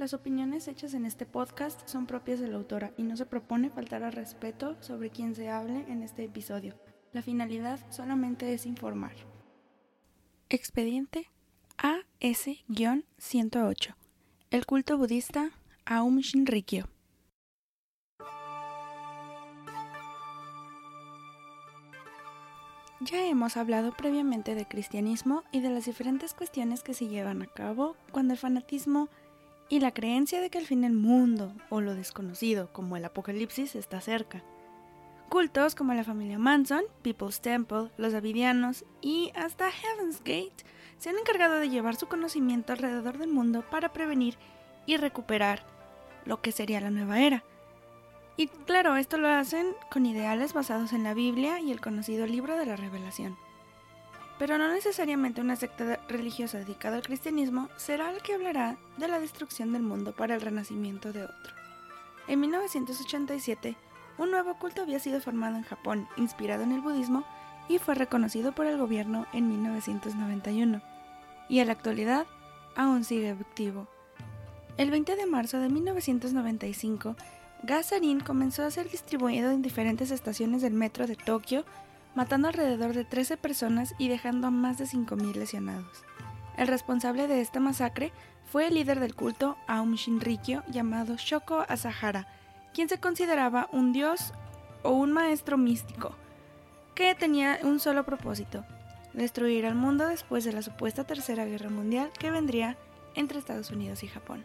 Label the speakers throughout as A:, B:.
A: Las opiniones hechas en este podcast son propias de la autora y no se propone faltar al respeto sobre quien se hable en este episodio. La finalidad solamente es informar. Expediente AS-108. El culto budista Aum Shinrikyo. Ya hemos hablado previamente de cristianismo y de las diferentes cuestiones que se llevan a cabo cuando el fanatismo y la creencia de que el fin del mundo o lo desconocido como el apocalipsis está cerca. Cultos como la familia Manson, People's Temple, los Davidianos y hasta Heaven's Gate se han encargado de llevar su conocimiento alrededor del mundo para prevenir y recuperar lo que sería la nueva era. Y claro, esto lo hacen con ideales basados en la Biblia y el conocido libro de la revelación pero no necesariamente una secta religiosa dedicada al cristianismo será la que hablará de la destrucción del mundo para el renacimiento de otro. En 1987, un nuevo culto había sido formado en Japón, inspirado en el budismo, y fue reconocido por el gobierno en 1991, y en la actualidad aún sigue activo. El 20 de marzo de 1995, Gasarin comenzó a ser distribuido en diferentes estaciones del metro de Tokio matando alrededor de 13 personas y dejando a más de 5.000 lesionados. El responsable de esta masacre fue el líder del culto Aum Shinrikyo llamado Shoko Asahara, quien se consideraba un dios o un maestro místico, que tenía un solo propósito, destruir al mundo después de la supuesta Tercera Guerra Mundial que vendría entre Estados Unidos y Japón.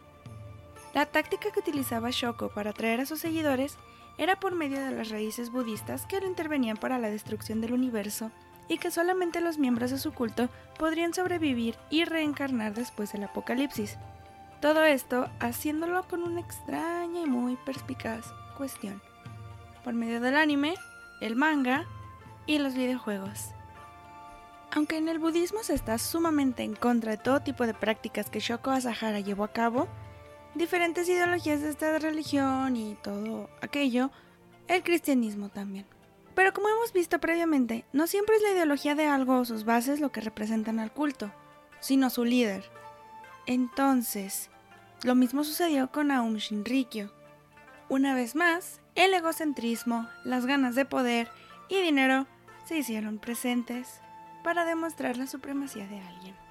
A: La táctica que utilizaba Shoko para atraer a sus seguidores era por medio de las raíces budistas que lo intervenían para la destrucción del universo y que solamente los miembros de su culto podrían sobrevivir y reencarnar después del apocalipsis. Todo esto haciéndolo con una extraña y muy perspicaz cuestión. Por medio del anime, el manga y los videojuegos. Aunque en el budismo se está sumamente en contra de todo tipo de prácticas que Shoko Asahara llevó a cabo, diferentes ideologías de esta religión y todo aquello, el cristianismo también. Pero como hemos visto previamente, no siempre es la ideología de algo o sus bases lo que representan al culto, sino su líder. Entonces, lo mismo sucedió con Aum Shinrikyo. Una vez más, el egocentrismo, las ganas de poder y dinero se hicieron presentes para demostrar la supremacía de alguien.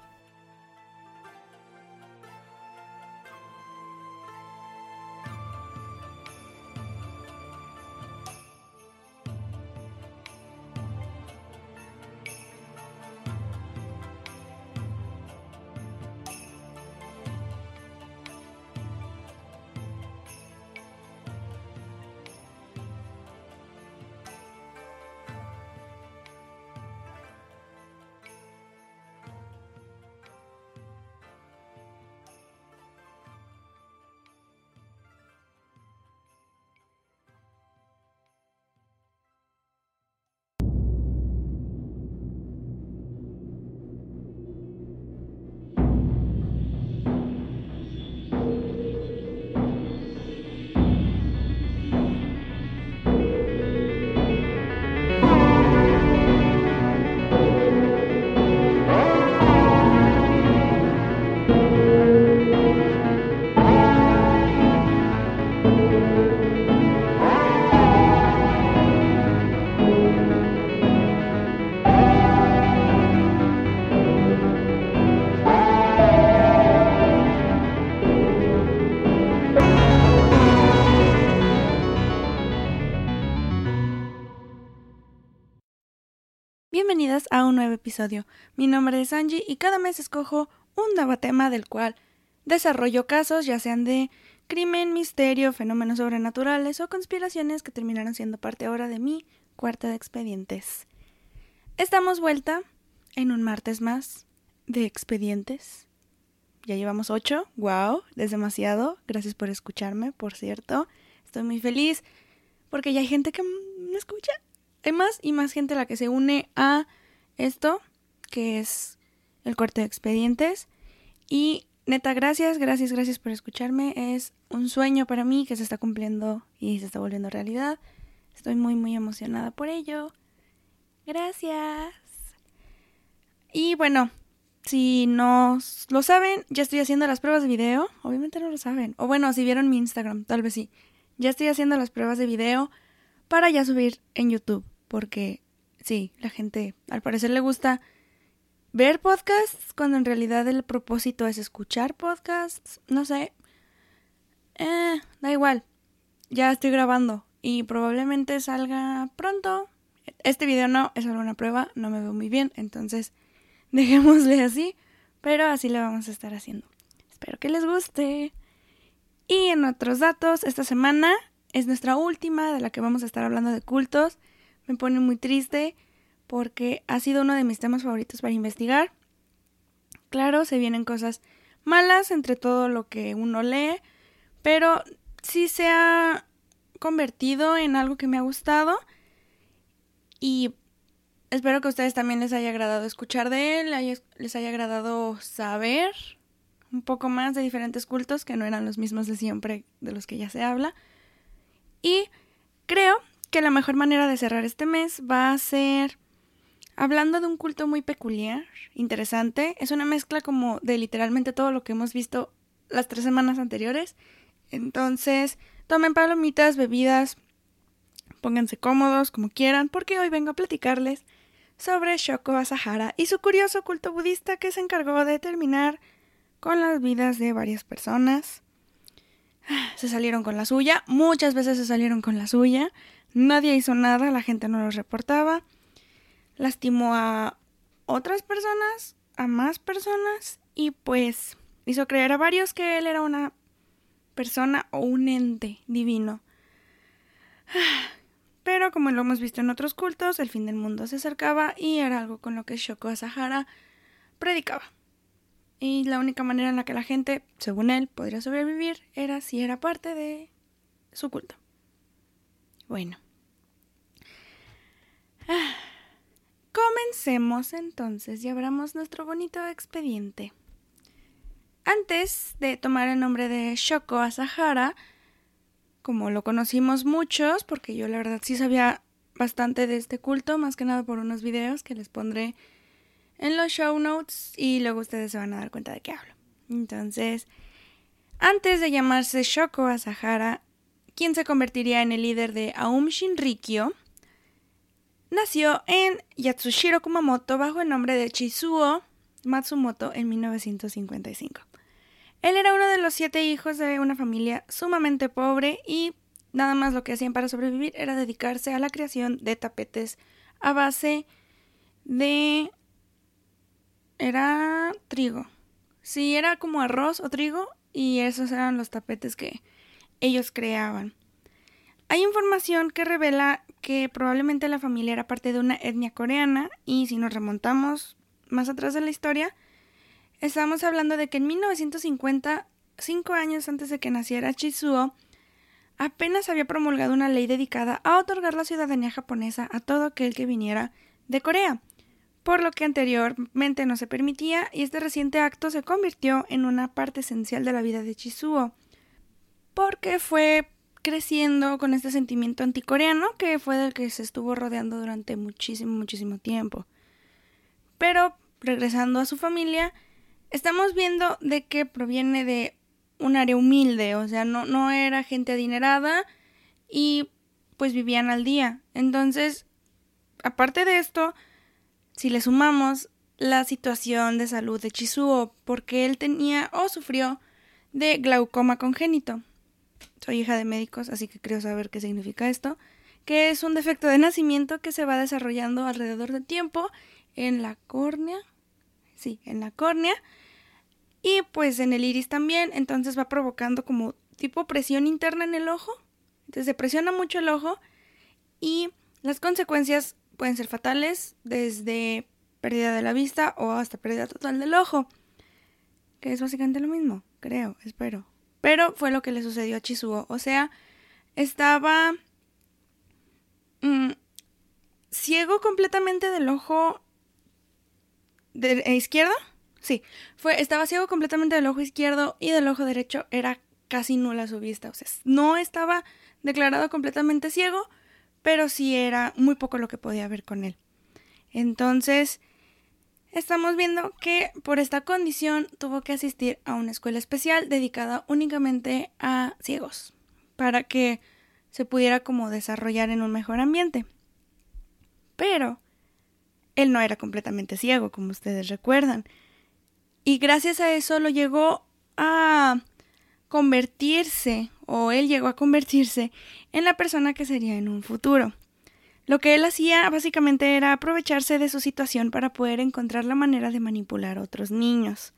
A: A un nuevo episodio. Mi nombre es Angie y cada mes escojo un nuevo tema del cual desarrollo casos, ya sean de crimen, misterio, fenómenos sobrenaturales o conspiraciones que terminarán siendo parte ahora de mi cuarta de expedientes. Estamos vuelta en un martes más de expedientes. Ya llevamos ocho. ¡Wow! Es demasiado. Gracias por escucharme, por cierto. Estoy muy feliz porque ya hay gente que me escucha hay más y más gente la que se une a esto, que es el corte de expedientes. Y neta, gracias, gracias, gracias por escucharme. Es un sueño para mí que se está cumpliendo y se está volviendo realidad. Estoy muy, muy emocionada por ello. Gracias. Y bueno, si no lo saben, ya estoy haciendo las pruebas de video. Obviamente no lo saben. O bueno, si vieron mi Instagram, tal vez sí. Ya estoy haciendo las pruebas de video para ya subir en YouTube. Porque sí, la gente al parecer le gusta ver podcasts cuando en realidad el propósito es escuchar podcasts. No sé. Eh, da igual. Ya estoy grabando y probablemente salga pronto. Este video no, es alguna prueba, no me veo muy bien, entonces dejémosle así, pero así lo vamos a estar haciendo. Espero que les guste. Y en otros datos, esta semana es nuestra última de la que vamos a estar hablando de cultos. Me pone muy triste porque ha sido uno de mis temas favoritos para investigar. Claro, se vienen cosas malas entre todo lo que uno lee, pero sí se ha convertido en algo que me ha gustado y espero que a ustedes también les haya agradado escuchar de él, les haya agradado saber un poco más de diferentes cultos que no eran los mismos de siempre de los que ya se habla. Y creo que la mejor manera de cerrar este mes va a ser hablando de un culto muy peculiar, interesante. Es una mezcla como de literalmente todo lo que hemos visto las tres semanas anteriores. Entonces, tomen palomitas, bebidas, pónganse cómodos como quieran, porque hoy vengo a platicarles sobre Shoko Asahara y su curioso culto budista que se encargó de terminar con las vidas de varias personas. Se salieron con la suya, muchas veces se salieron con la suya, nadie hizo nada, la gente no los reportaba, lastimó a otras personas, a más personas y pues hizo creer a varios que él era una persona o un ente divino. Pero como lo hemos visto en otros cultos, el fin del mundo se acercaba y era algo con lo que Shoko Asahara predicaba. Y la única manera en la que la gente, según él, podría sobrevivir era si era parte de su culto. Bueno. Comencemos entonces y abramos nuestro bonito expediente. Antes de tomar el nombre de Shoko Asahara, como lo conocimos muchos, porque yo la verdad sí sabía bastante de este culto, más que nada por unos videos que les pondré en los show notes y luego ustedes se van a dar cuenta de qué hablo. Entonces, antes de llamarse Shoko Asahara, quien se convertiría en el líder de Aum Shinrikyo, nació en Yatsushiro Kumamoto bajo el nombre de Chizuo Matsumoto en 1955. Él era uno de los siete hijos de una familia sumamente pobre y nada más lo que hacían para sobrevivir era dedicarse a la creación de tapetes a base de... era trigo. Sí, era como arroz o trigo y esos eran los tapetes que ellos creaban. Hay información que revela que probablemente la familia era parte de una etnia coreana y si nos remontamos más atrás de la historia, Estamos hablando de que en 1950, cinco años antes de que naciera Chizuo, apenas había promulgado una ley dedicada a otorgar la ciudadanía japonesa a todo aquel que viniera de Corea, por lo que anteriormente no se permitía y este reciente acto se convirtió en una parte esencial de la vida de Chizuo, porque fue creciendo con este sentimiento anticoreano que fue del que se estuvo rodeando durante muchísimo, muchísimo tiempo. Pero regresando a su familia, estamos viendo de que proviene de un área humilde, o sea, no, no era gente adinerada y pues vivían al día. Entonces, aparte de esto, si le sumamos la situación de salud de Chizuo, porque él tenía o sufrió de glaucoma congénito. Soy hija de médicos, así que creo saber qué significa esto, que es un defecto de nacimiento que se va desarrollando alrededor del tiempo en la córnea, sí, en la córnea, y pues en el iris también, entonces va provocando como tipo presión interna en el ojo. Entonces se presiona mucho el ojo y las consecuencias pueden ser fatales desde pérdida de la vista o hasta pérdida total del ojo. Que es básicamente lo mismo, creo, espero. Pero fue lo que le sucedió a Chizuo. O sea, estaba mm, ciego completamente del ojo eh, izquierdo Sí, fue, estaba ciego completamente del ojo izquierdo y del ojo derecho era casi nula su vista. O sea, no estaba declarado completamente ciego, pero sí era muy poco lo que podía ver con él. Entonces, estamos viendo que por esta condición tuvo que asistir a una escuela especial dedicada únicamente a ciegos, para que se pudiera como desarrollar en un mejor ambiente. Pero él no era completamente ciego, como ustedes recuerdan. Y gracias a eso lo llegó a convertirse, o él llegó a convertirse en la persona que sería en un futuro. Lo que él hacía básicamente era aprovecharse de su situación para poder encontrar la manera de manipular a otros niños.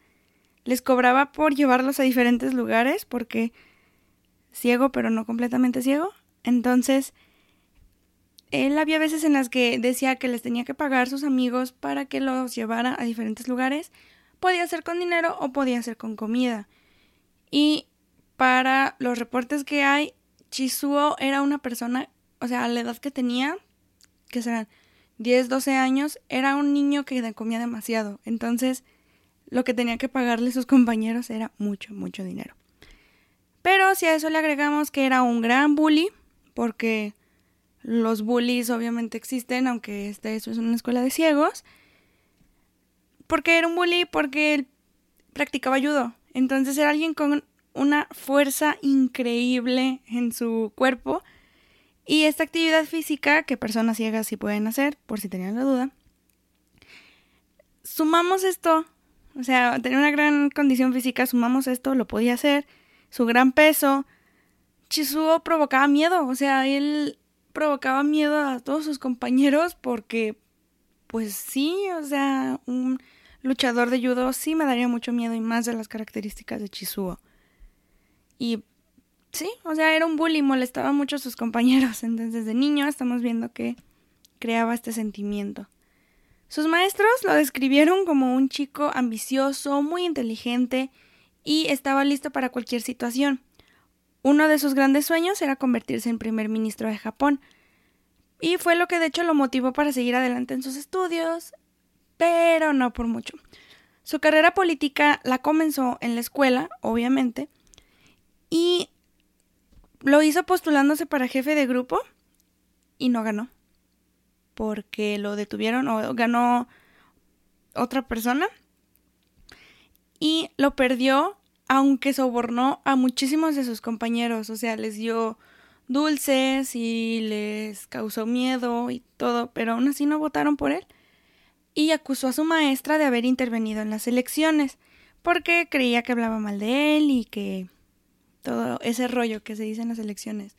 A: Les cobraba por llevarlos a diferentes lugares porque ciego pero no completamente ciego. Entonces, él había veces en las que decía que les tenía que pagar sus amigos para que los llevara a diferentes lugares. Podía ser con dinero o podía ser con comida. Y para los reportes que hay, Chisuo era una persona, o sea, a la edad que tenía, que serán 10, 12 años, era un niño que comía demasiado. Entonces, lo que tenía que pagarle sus compañeros era mucho, mucho dinero. Pero si a eso le agregamos que era un gran bully, porque los bullies obviamente existen, aunque este, eso es una escuela de ciegos. Porque era un bully, porque él practicaba judo. Entonces era alguien con una fuerza increíble en su cuerpo y esta actividad física que personas ciegas sí pueden hacer, por si tenían la duda, sumamos esto, o sea, tenía una gran condición física, sumamos esto, lo podía hacer, su gran peso, Chisuo provocaba miedo, o sea, él provocaba miedo a todos sus compañeros porque, pues sí, o sea, un luchador de judo sí me daría mucho miedo y más de las características de Chisuo. Y sí, o sea, era un bully, molestaba mucho a sus compañeros. Entonces, desde niño estamos viendo que creaba este sentimiento. Sus maestros lo describieron como un chico ambicioso, muy inteligente y estaba listo para cualquier situación. Uno de sus grandes sueños era convertirse en primer ministro de Japón. Y fue lo que de hecho lo motivó para seguir adelante en sus estudios, pero no por mucho. Su carrera política la comenzó en la escuela, obviamente, y lo hizo postulándose para jefe de grupo y no ganó. Porque lo detuvieron o ganó otra persona. Y lo perdió aunque sobornó a muchísimos de sus compañeros. O sea, les dio dulces y les causó miedo y todo, pero aún así no votaron por él. Y acusó a su maestra de haber intervenido en las elecciones, porque creía que hablaba mal de él y que todo ese rollo que se dice en las elecciones.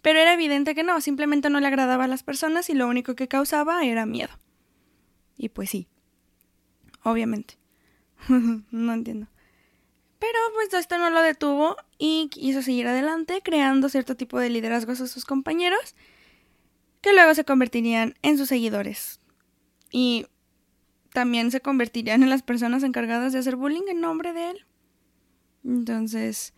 A: Pero era evidente que no, simplemente no le agradaba a las personas y lo único que causaba era miedo. Y pues sí, obviamente. no entiendo. Pero pues esto no lo detuvo y quiso seguir adelante creando cierto tipo de liderazgos a sus compañeros que luego se convertirían en sus seguidores. Y también se convertirían en las personas encargadas de hacer bullying en nombre de él. Entonces,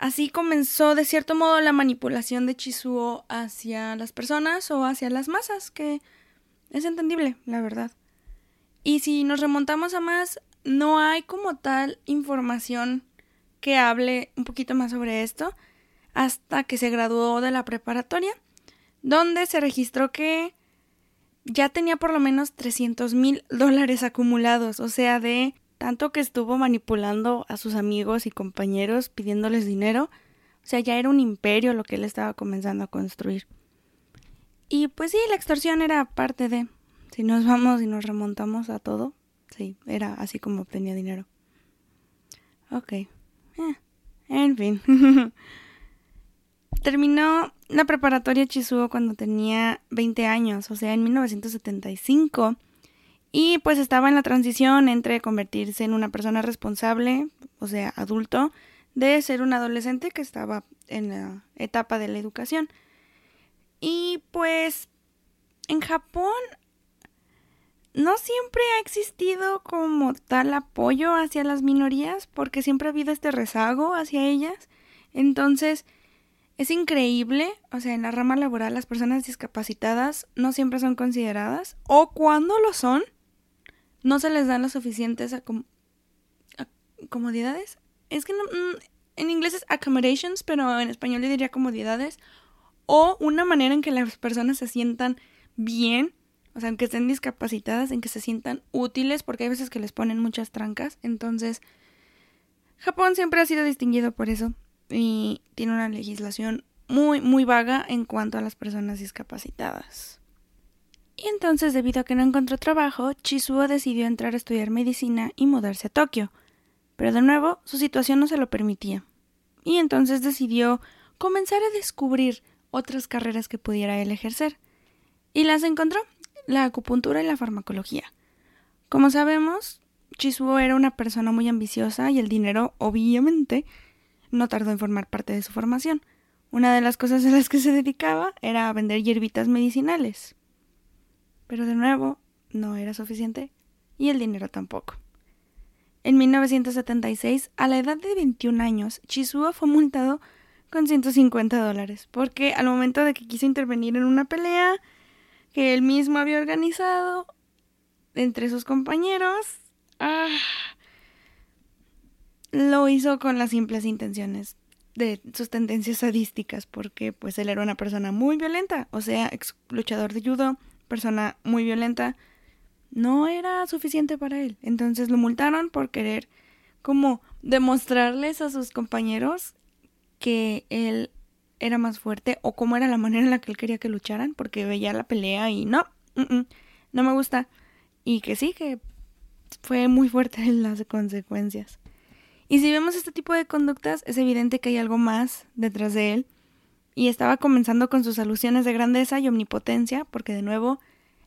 A: Así comenzó de cierto modo la manipulación de Chisuo hacia las personas o hacia las masas, que es entendible, la verdad. Y si nos remontamos a más, no hay como tal información que hable un poquito más sobre esto hasta que se graduó de la preparatoria, donde se registró que ya tenía por lo menos 300 mil dólares acumulados, o sea, de tanto que estuvo manipulando a sus amigos y compañeros pidiéndoles dinero. O sea, ya era un imperio lo que él estaba comenzando a construir. Y pues sí, la extorsión era parte de... Si nos vamos y nos remontamos a todo, sí, era así como obtenía dinero. Ok. Eh, en fin. Terminó la preparatoria Chisuo cuando tenía 20 años, o sea, en 1975 y pues estaba en la transición entre convertirse en una persona responsable, o sea, adulto, de ser un adolescente que estaba en la etapa de la educación. Y pues en Japón no siempre ha existido como tal apoyo hacia las minorías, porque siempre ha habido este rezago hacia ellas. Entonces, es increíble, o sea, en la rama laboral las personas discapacitadas no siempre son consideradas, o cuando lo son, no se les dan las suficientes comodidades. Es que no, mm, en inglés es accommodations, pero en español le diría comodidades. O una manera en que las personas se sientan bien o sea, aunque estén discapacitadas, en que se sientan útiles, porque hay veces que les ponen muchas trancas. Entonces, Japón siempre ha sido distinguido por eso y tiene una legislación muy, muy vaga en cuanto a las personas discapacitadas. Y entonces, debido a que no encontró trabajo, Chizuo decidió entrar a estudiar medicina y mudarse a Tokio. Pero de nuevo, su situación no se lo permitía. Y entonces decidió comenzar a descubrir otras carreras que pudiera él ejercer. Y las encontró, la acupuntura y la farmacología. Como sabemos, Chizuo era una persona muy ambiciosa y el dinero, obviamente, no tardó en formar parte de su formación. Una de las cosas a las que se dedicaba era a vender hierbitas medicinales. Pero de nuevo, no era suficiente y el dinero tampoco. En 1976, a la edad de 21 años, Chizuo fue multado con 150 dólares, porque al momento de que quiso intervenir en una pelea que él mismo había organizado entre sus compañeros, ah, lo hizo con las simples intenciones de sus tendencias sadísticas, porque pues él era una persona muy violenta, o sea, ex luchador de judo, persona muy violenta, no era suficiente para él. Entonces lo multaron por querer como demostrarles a sus compañeros que él era más fuerte o cómo era la manera en la que él quería que lucharan, porque veía la pelea y no, no me gusta. Y que sí, que fue muy fuerte en las consecuencias. Y si vemos este tipo de conductas, es evidente que hay algo más detrás de él. Y estaba comenzando con sus alusiones de grandeza y omnipotencia, porque de nuevo,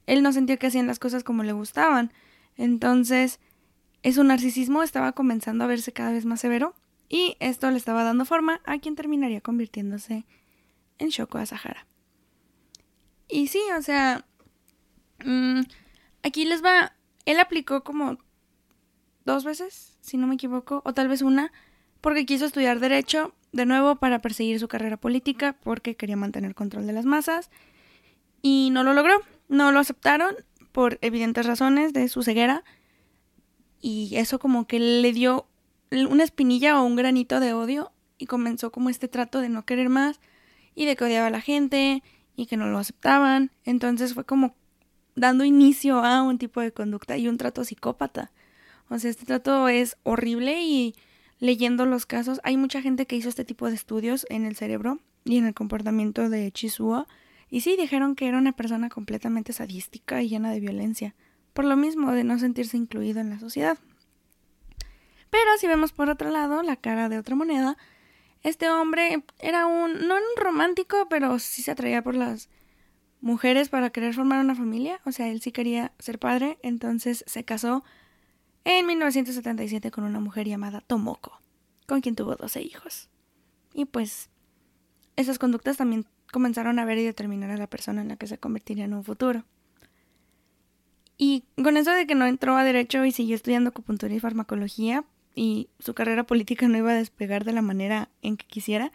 A: él no sentía que hacían las cosas como le gustaban. Entonces, su narcisismo estaba comenzando a verse cada vez más severo, y esto le estaba dando forma a quien terminaría convirtiéndose en Shoko Asahara. Y sí, o sea, mm, aquí les va, él aplicó como dos veces, si no me equivoco, o tal vez una, porque quiso estudiar derecho de nuevo para perseguir su carrera política, porque quería mantener control de las masas, y no lo logró, no lo aceptaron por evidentes razones de su ceguera, y eso como que le dio una espinilla o un granito de odio, y comenzó como este trato de no querer más, y de que odiaba a la gente, y que no lo aceptaban, entonces fue como dando inicio a un tipo de conducta y un trato psicópata. O sea, este trato es horrible y leyendo los casos, hay mucha gente que hizo este tipo de estudios en el cerebro y en el comportamiento de Chizuo. Y sí, dijeron que era una persona completamente sadística y llena de violencia, por lo mismo de no sentirse incluido en la sociedad. Pero si vemos por otro lado la cara de otra moneda, este hombre era un, no un romántico, pero sí se atraía por las mujeres para querer formar una familia. O sea, él sí quería ser padre, entonces se casó en 1977 con una mujer llamada Tomoko, con quien tuvo 12 hijos. Y pues esas conductas también comenzaron a ver y determinar a la persona en la que se convertiría en un futuro. Y con eso de que no entró a derecho y siguió estudiando acupuntura y farmacología, y su carrera política no iba a despegar de la manera en que quisiera,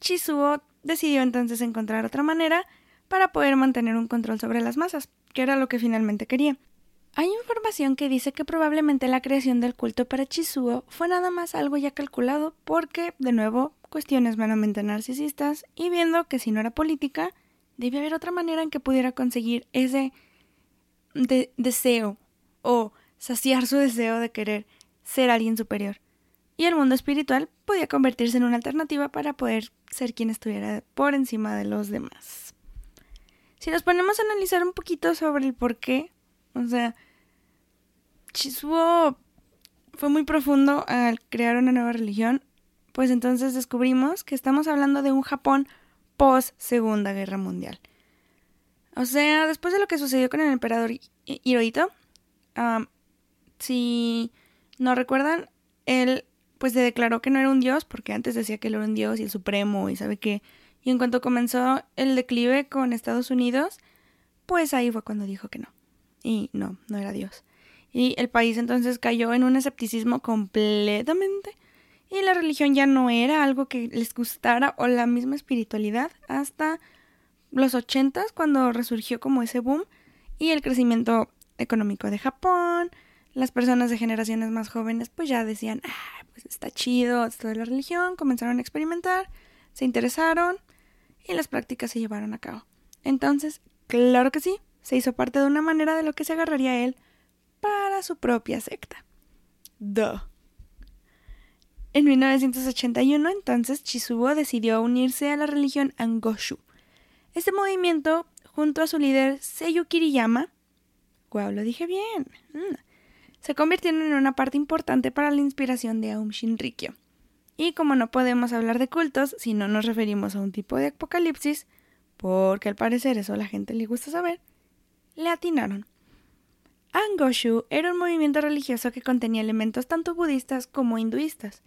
A: Chizuo decidió entonces encontrar otra manera para poder mantener un control sobre las masas, que era lo que finalmente quería. Hay información que dice que probablemente la creación del culto para Chizuo fue nada más algo ya calculado porque, de nuevo, cuestiones meramente narcisistas y viendo que si no era política, debía haber otra manera en que pudiera conseguir ese deseo o saciar su deseo de querer ser alguien superior. Y el mundo espiritual podía convertirse en una alternativa para poder ser quien estuviera por encima de los demás. Si nos ponemos a analizar un poquito sobre el por qué, o sea, Chizuo fue muy profundo al crear una nueva religión, pues entonces descubrimos que estamos hablando de un Japón post Segunda Guerra Mundial. O sea, después de lo que sucedió con el emperador Hirohito, si no recuerdan, él pues se declaró que no era un dios, porque antes decía que él era un dios y el supremo y sabe qué. Y en cuanto comenzó el declive con Estados Unidos, pues ahí fue cuando dijo que no. Y no, no era dios. Y el país entonces cayó en un escepticismo completamente. Y la religión ya no era algo que les gustara o la misma espiritualidad hasta los ochentas cuando resurgió como ese boom y el crecimiento económico de Japón. Las personas de generaciones más jóvenes pues ya decían, ah, pues está chido esto de la religión, comenzaron a experimentar, se interesaron y las prácticas se llevaron a cabo. Entonces, claro que sí, se hizo parte de una manera de lo que se agarraría él para su propia secta. Duh. En 1981, entonces, Chisuo decidió unirse a la religión Angoshu. Este movimiento, junto a su líder Seiyu Kiriyama, wow, lo dije bien, mm, se convirtieron en una parte importante para la inspiración de Aum Shinrikyo. Y como no podemos hablar de cultos si no nos referimos a un tipo de apocalipsis, porque al parecer eso a la gente le gusta saber, le atinaron. Angoshu era un movimiento religioso que contenía elementos tanto budistas como hinduistas.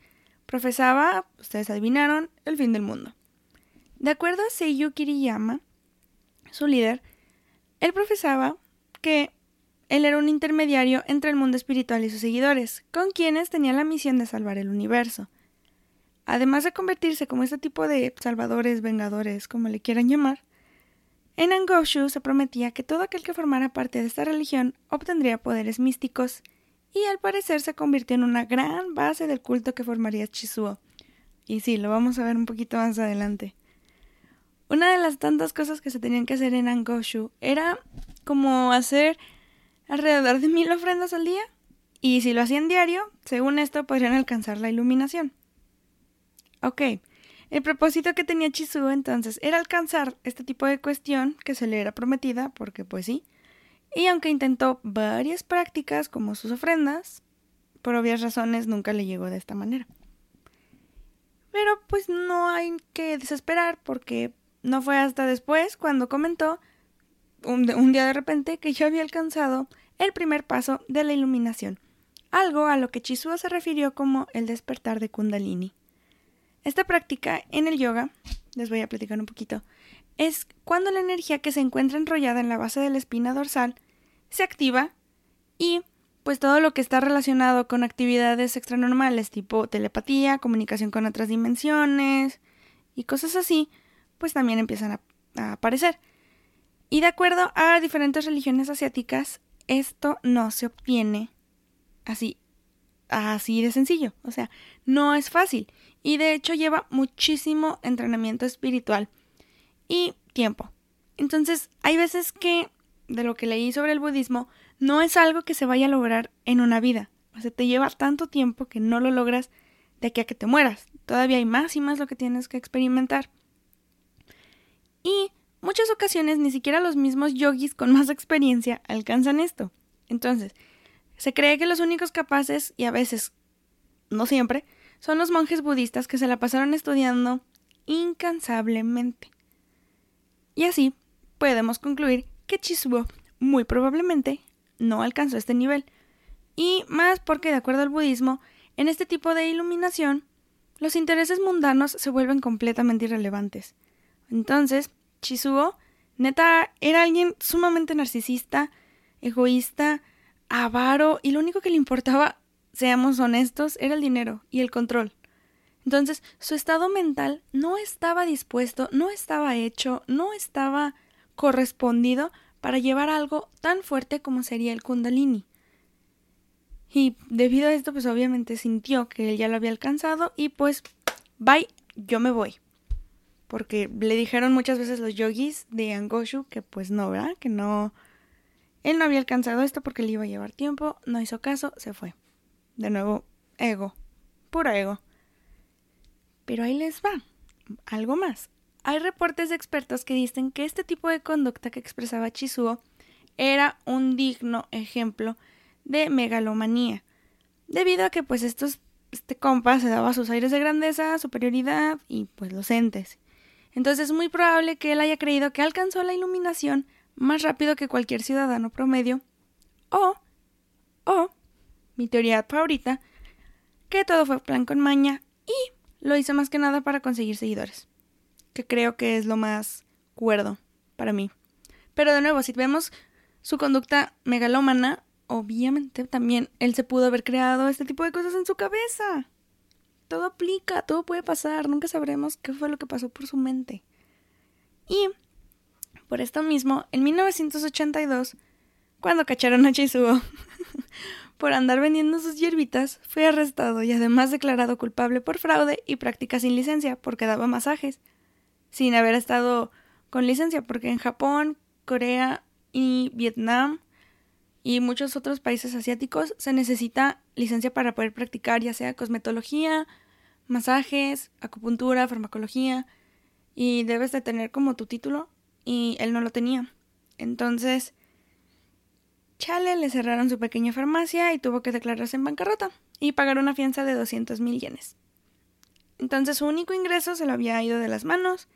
A: Profesaba, ustedes adivinaron, el fin del mundo. De acuerdo a Seiyu Kiriyama, su líder, él profesaba que él era un intermediario entre el mundo espiritual y sus seguidores, con quienes tenía la misión de salvar el universo. Además de convertirse como este tipo de salvadores, vengadores, como le quieran llamar, en Angoshu se prometía que todo aquel que formara parte de esta religión obtendría poderes místicos, y al parecer se convirtió en una gran base del culto que formaría Chizuo. Y sí, lo vamos a ver un poquito más adelante. Una de las tantas cosas que se tenían que hacer en Angoshu era como hacer alrededor de mil ofrendas al día, y si lo hacían diario, según esto podrían alcanzar la iluminación. Ok, el propósito que tenía Chizuo entonces era alcanzar este tipo de cuestión que se le era prometida, porque pues sí, y aunque intentó varias prácticas como sus ofrendas, por obvias razones nunca le llegó de esta manera. Pero pues no hay que desesperar porque no fue hasta después cuando comentó un, día de repente que ya había alcanzado el primer paso de la iluminación, algo a lo que Chizuo se refirió como el despertar de Kundalini. Esta práctica en el yoga, les voy a platicar un poquito, es cuando la energía que se encuentra enrollada en la base de la espina dorsal se activa y pues todo lo que está relacionado con actividades extranormales tipo telepatía, comunicación con otras dimensiones y cosas así, pues también empiezan a, a aparecer. Y de acuerdo a diferentes religiones asiáticas, esto no se obtiene así, así de sencillo. O sea, no es fácil y de hecho lleva muchísimo entrenamiento espiritual y tiempo. Entonces, hay veces que, de lo que leí sobre el budismo, no es algo que se vaya a lograr en una vida. O sea, te lleva tanto tiempo que no lo logras de aquí a que te mueras. Todavía hay más y más lo que tienes que experimentar. Y muchas ocasiones ni siquiera los mismos yogis con más experiencia alcanzan esto. Entonces, se cree que los únicos capaces, y a veces, no siempre, son los monjes budistas que se la pasaron estudiando incansablemente. Y así podemos concluir que Chisuo muy probablemente no alcanzó este nivel. Y más porque, de acuerdo al budismo, en este tipo de iluminación, los intereses mundanos se vuelven completamente irrelevantes. Entonces, Chisuo, neta, era alguien sumamente narcisista, egoísta, avaro, y lo único que le importaba seamos honestos, era el dinero y el control. Entonces, su estado mental no estaba dispuesto, no estaba hecho, no estaba correspondido para llevar algo tan fuerte como sería el kundalini. Y debido a esto, pues obviamente sintió que él ya lo había alcanzado y pues, bye, yo me voy. Porque le dijeron muchas veces los yogis de Angoshu que pues no, ¿verdad? Que no... Él no había alcanzado esto porque le iba a llevar tiempo, no hizo caso, se fue. De nuevo, ego. Puro ego. Pero ahí les va. Algo más. Hay reportes de expertos que dicen que este tipo de conducta que expresaba Chizuo era un digno ejemplo de megalomanía, debido a que pues estos este compa se daba sus aires de grandeza, superioridad y pues los. Entonces es muy probable que él haya creído que alcanzó la iluminación más rápido que cualquier ciudadano promedio o o mi teoría favorita, que todo fue plan con maña y lo hizo más que nada para conseguir seguidores, que creo que es lo más cuerdo para mí. Pero de nuevo, si vemos su conducta megalómana, obviamente también él se pudo haber creado este tipo de cosas en su cabeza. Todo aplica, todo puede pasar, nunca sabremos qué fue lo que pasó por su mente. Y, por esto mismo, en 1982, cuando cacharon a Chizuo por andar vendiendo sus hierbitas, fue arrestado y además declarado culpable por fraude y práctica sin licencia porque daba masajes, sin haber estado con licencia, porque en Japón, Corea y Vietnam y muchos otros países asiáticos se necesita licencia para poder practicar ya sea cosmetología, masajes, acupuntura, farmacología y debes de tener como tu título y él no lo tenía. Entonces, Chale le cerraron su pequeña farmacia y tuvo que declararse en bancarrota y pagar una fianza de 200 mil yenes. Entonces su único ingreso se le había ido de las manos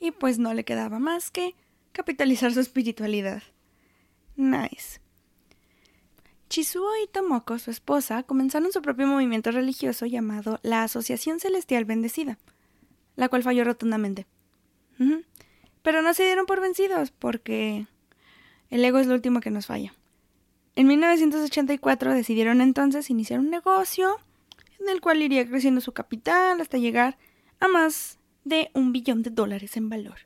A: y pues no le quedaba más que capitalizar su espiritualidad. Nice. Chizuo y Tomoko, su esposa, comenzaron su propio movimiento religioso llamado la Asociación Celestial Bendecida, la cual falló rotundamente. Pero no se dieron por vencidos porque el ego es lo último que nos falla. En 1984 decidieron entonces iniciar un negocio en el cual iría creciendo su capital hasta llegar a más de un billón de dólares en valor.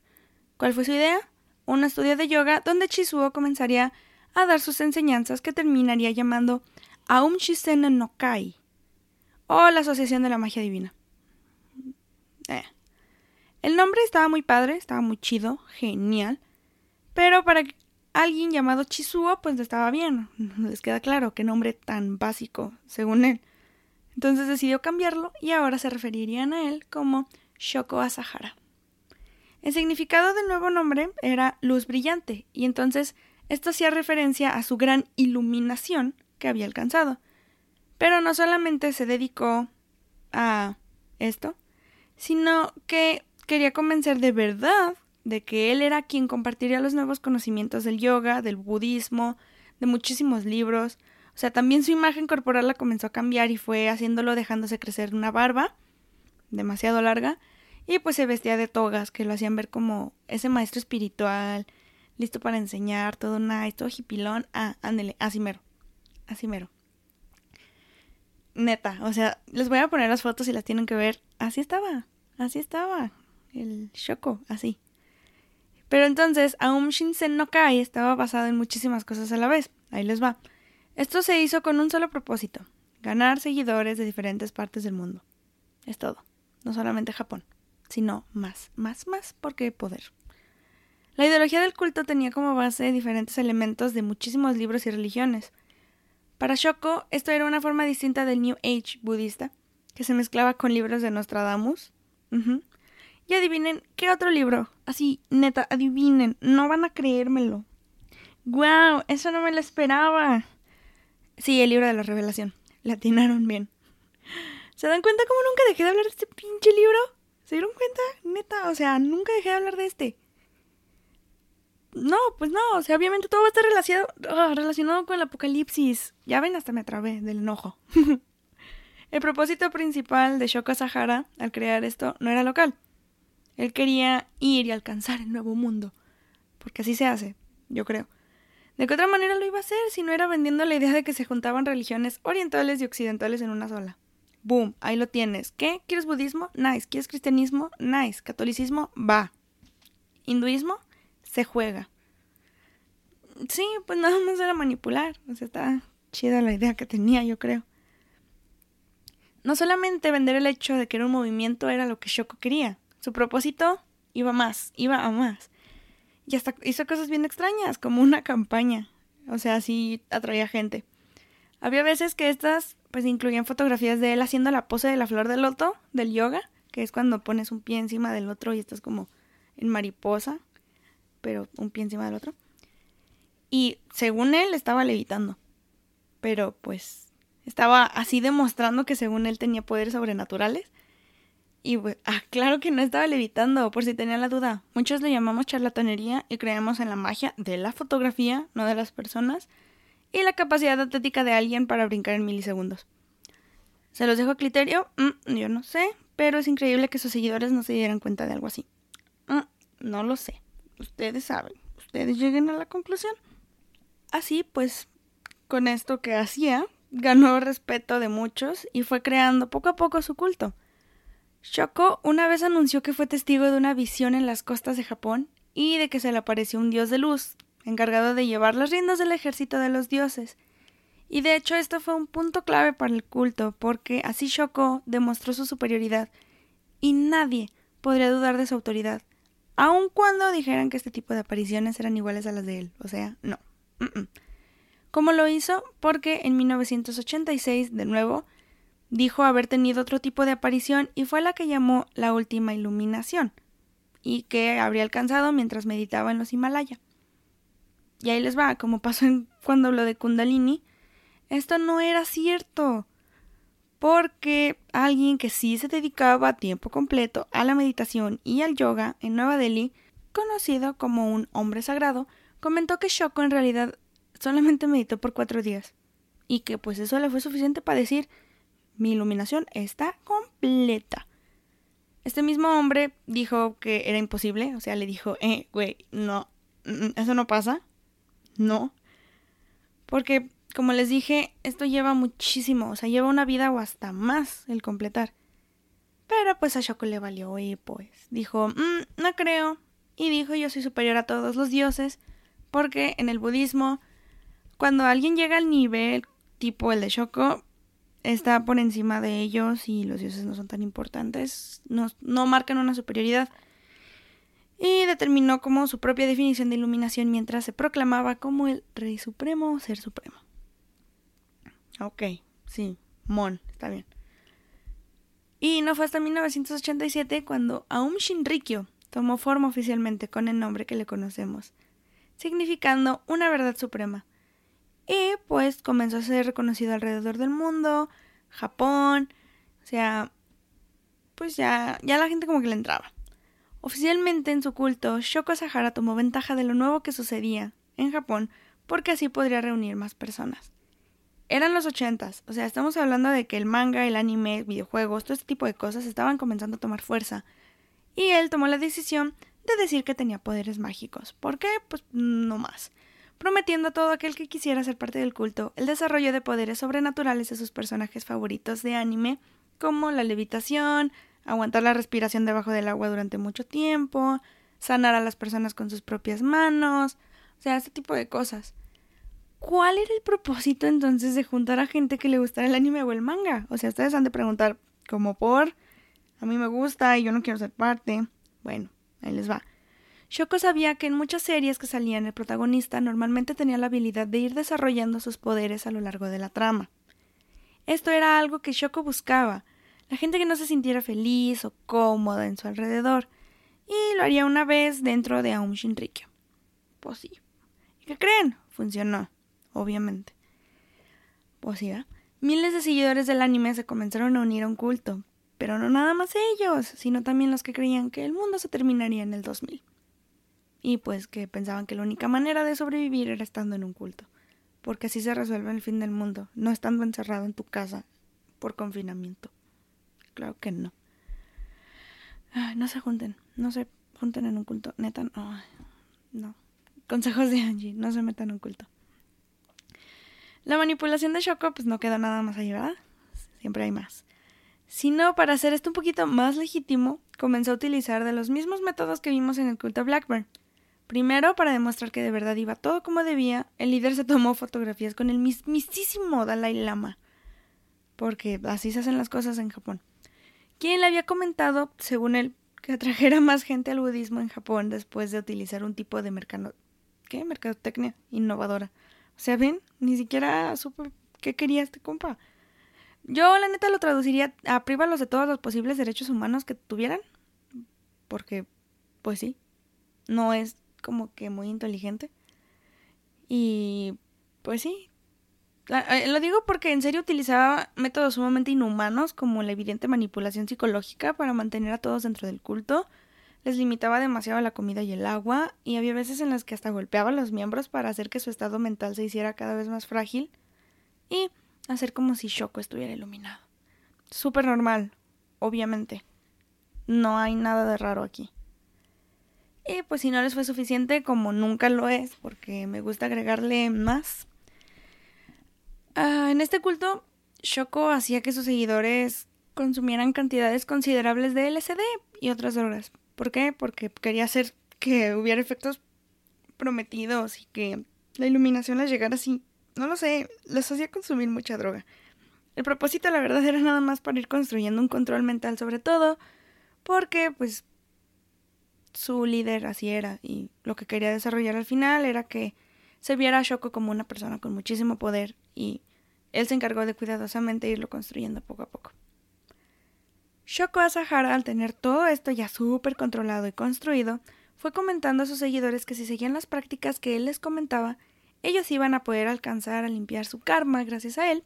A: ¿Cuál fue su idea? Un estudio de yoga donde Chizuo comenzaría a dar sus enseñanzas que terminaría llamando Aum Shisen no Kai o la Asociación de la Magia Divina. Eh. El nombre estaba muy padre, estaba muy chido, genial, pero para alguien llamado Chizuo pues estaba bien, les queda claro qué nombre tan básico, según él. Entonces decidió cambiarlo y ahora se referirían a él como Shoko Asahara. El significado del nuevo nombre era luz brillante, y entonces esto hacía referencia a su gran iluminación que había alcanzado. Pero no solamente se dedicó a esto, sino que quería convencer de verdad de que él era quien compartiría los nuevos conocimientos del yoga, del budismo, de muchísimos libros. O sea, también su imagen corporal la comenzó a cambiar y fue haciéndolo dejándose crecer una barba demasiado larga y pues se vestía de togas que lo hacían ver como ese maestro espiritual listo para enseñar, todo nice, todo hipilón. Ah, ándele, así mero. Así mero. Neta, o sea, les voy a poner las fotos y las tienen que ver. Así estaba, así estaba. El Shoko, así. Pero entonces, Aum Shinsen no Kai estaba basado en muchísimas cosas a la vez. Ahí les va. Esto se hizo con un solo propósito: ganar seguidores de diferentes partes del mundo. Es todo. No solamente Japón, sino más, más, más, porque poder. La ideología del culto tenía como base diferentes elementos de muchísimos libros y religiones. Para Shoko, esto era una forma distinta del New Age budista, que se mezclaba con libros de Nostradamus. Y adivinen, ¿qué otro libro? Así, neta, adivinen, no van a creérmelo. ¡Guau! Eso no me lo esperaba. Sí, el libro de la revelación. Le atinaron bien. ¿Se dan cuenta cómo nunca dejé de hablar de este pinche libro? ¿Se dieron cuenta? Neta, o sea, nunca dejé de hablar de este. No, pues no, o sea, obviamente todo va a estar relacionado, ah, relacionado con el apocalipsis. Ya ven, hasta me atrabé del enojo. el propósito principal de Shoko Sahara al crear esto no era local. Él quería ir y alcanzar el nuevo mundo. Porque así se hace, yo creo. ¿De qué otra manera lo iba a hacer si no era vendiendo la idea de que se juntaban religiones orientales y occidentales en una sola? Boom, ahí lo tienes. ¿Qué? ¿Quieres budismo? Nice. ¿Quieres cristianismo? Nice. ¿Catolicismo? Va. ¿Hinduismo? se juega. Sí, pues nada más era manipular. O sea, está chida la idea que tenía, yo creo. No solamente vender el hecho de que era un movimiento era lo que Shoko quería. Su propósito iba más, iba a más. Y hasta hizo cosas bien extrañas, como una campaña. O sea, así atraía gente. Había veces que estas pues incluían fotografías de él haciendo la pose de la flor de loto del yoga, que es cuando pones un pie encima del otro y estás como en mariposa pero un pie encima del otro. Y según él estaba levitando. Pero pues estaba así demostrando que según él tenía poderes sobrenaturales. Y ah, claro que no estaba levitando, por si tenía la duda. Muchos le llamamos charlatanería y creemos en la magia de la fotografía, no de las personas, y la capacidad atlética de alguien para brincar en milisegundos. Se los dejo a criterio, mm, yo no sé, pero es increíble que sus seguidores no se dieran cuenta de algo así. Mm, no lo sé ustedes saben, ustedes lleguen a la conclusión. Así pues, con esto que hacía, ganó respeto de muchos y fue creando poco a poco su culto. Shoko una vez anunció que fue testigo de una visión en las costas de Japón y de que se le apareció un dios de luz, encargado de llevar las riendas del ejército de los dioses. Y de hecho esto fue un punto clave para el culto, porque así Shoko demostró su superioridad, y nadie podría dudar de su autoridad aun cuando dijeran que este tipo de apariciones eran iguales a las de él. O sea, no. ¿Cómo lo hizo? Porque en 1986, de nuevo, dijo haber tenido otro tipo de aparición y fue la que llamó la última iluminación, y que habría alcanzado mientras meditaba en los Himalaya. Y ahí les va, como pasó en, cuando habló de Kundalini, esto no era cierto, porque alguien que sí se dedicaba a tiempo completo a la meditación y al yoga en Nueva Delhi, conocido como un hombre sagrado, comentó que Shoko en realidad solamente meditó por cuatro días, y que pues eso le fue suficiente para decir mi iluminación está completa. Este mismo hombre dijo que era imposible, o sea, le dijo, eh, güey, no, mm, eso no pasa. No. Porque, como les dije, esto lleva muchísimo, o sea, lleva una vida o hasta más el completar. Pero pues a Shoko le valió y pues dijo, mm, no creo. Y dijo, yo soy superior a todos los dioses, porque en el budismo, cuando alguien llega al nivel tipo el de Shoko, está por encima de ellos y los dioses no son tan importantes, no, no marcan una superioridad. Y determinó como su propia definición de iluminación mientras se proclamaba como el Rey Supremo o Ser Supremo. Ok, sí, Mon, está bien. Y no fue hasta 1987 cuando Aum Shinrikyo tomó forma oficialmente con el nombre que le conocemos, significando una verdad suprema, y pues comenzó a ser reconocido alrededor del mundo, Japón, o sea, pues ya, ya la gente como que le entraba. Oficialmente en su culto, Shoko Sahara tomó ventaja de lo nuevo que sucedía en Japón porque así podría reunir más personas. Eran los ochentas, o sea, estamos hablando de que el manga, el anime, videojuegos, todo este tipo de cosas estaban comenzando a tomar fuerza. Y él tomó la decisión de decir que tenía poderes mágicos. ¿Por qué? Pues no más prometiendo a todo aquel que quisiera ser parte del culto el desarrollo de poderes sobrenaturales de sus personajes favoritos de anime, como la levitación, aguantar la respiración debajo del agua durante mucho tiempo, sanar a las personas con sus propias manos, o sea, este tipo de cosas. ¿Cuál era el propósito entonces de juntar a gente que le gustara el anime o el manga? O sea, ustedes han de preguntar, ¿cómo por? A mí me gusta y yo no quiero ser parte. Bueno, ahí les va. Shoko sabía que en muchas series que salían el protagonista normalmente tenía la habilidad de ir desarrollando sus poderes a lo largo de la trama. Esto era algo que Shoko buscaba, la gente que no se sintiera feliz o cómoda en su alrededor, y lo haría una vez dentro de Aum Shinrikyo. Pues sí. ¿Y qué creen? Funcionó, obviamente. Pues sí, Miles de seguidores del anime se comenzaron a unir a un culto, pero no nada más ellos, sino también los que creían que el mundo se terminaría en el 2000 y pues que pensaban que la única manera de sobrevivir era estando en un culto, porque así se resuelve el fin del mundo, no estando encerrado en tu casa por confinamiento. Claro que no. no se junten, no se junten en un culto, neta, no. no. Consejos de Angie, no se metan en un culto. La manipulación de Shoko pues no queda nada más ahí, ¿verdad? Siempre hay más. Sino para hacer esto un poquito más legítimo, comenzó a utilizar de los mismos métodos que vimos en el culto Blackburn Primero, para demostrar que de verdad iba todo como debía, el líder se tomó fotografías con el mismísimo Dalai Lama. Porque así se hacen las cosas en Japón. Quien le había comentado, según él, que atrajera más gente al budismo en Japón después de utilizar un tipo de mercado... ¿Qué? Mercadotecnia innovadora. O sea, ven, ni siquiera supe qué quería este compa. Yo, la neta, lo traduciría a privarlos de todos los posibles derechos humanos que tuvieran. Porque, pues sí, no es como que muy inteligente. Y pues sí. Eh, lo digo porque en serio utilizaba métodos sumamente inhumanos como la evidente manipulación psicológica para mantener a todos dentro del culto. Les limitaba demasiado la comida y el agua y había veces en las que hasta golpeaba a los miembros para hacer que su estado mental se hiciera cada vez más frágil y hacer como si Shoko estuviera iluminado. Súper normal, obviamente. No hay nada de raro aquí. Y pues si no les fue suficiente, como nunca lo es, porque me gusta agregarle más. Ah, en este culto, Shoko hacía que sus seguidores consumieran cantidades considerables de LSD y otras drogas. ¿Por qué? Porque quería hacer que hubiera efectos prometidos y que la iluminación les llegara así. No lo sé, les hacía consumir mucha droga. El propósito, la verdad, era nada más para ir construyendo un control mental sobre todo, porque pues su líder así era y lo que quería desarrollar al final era que se viera a Shoko como una persona con muchísimo poder y él se encargó de cuidadosamente irlo construyendo poco a poco. Shoko Asahara, al tener todo esto ya súper controlado y construido, fue comentando a sus seguidores que si seguían las prácticas que él les comentaba, ellos iban a poder alcanzar a limpiar su karma gracias a él,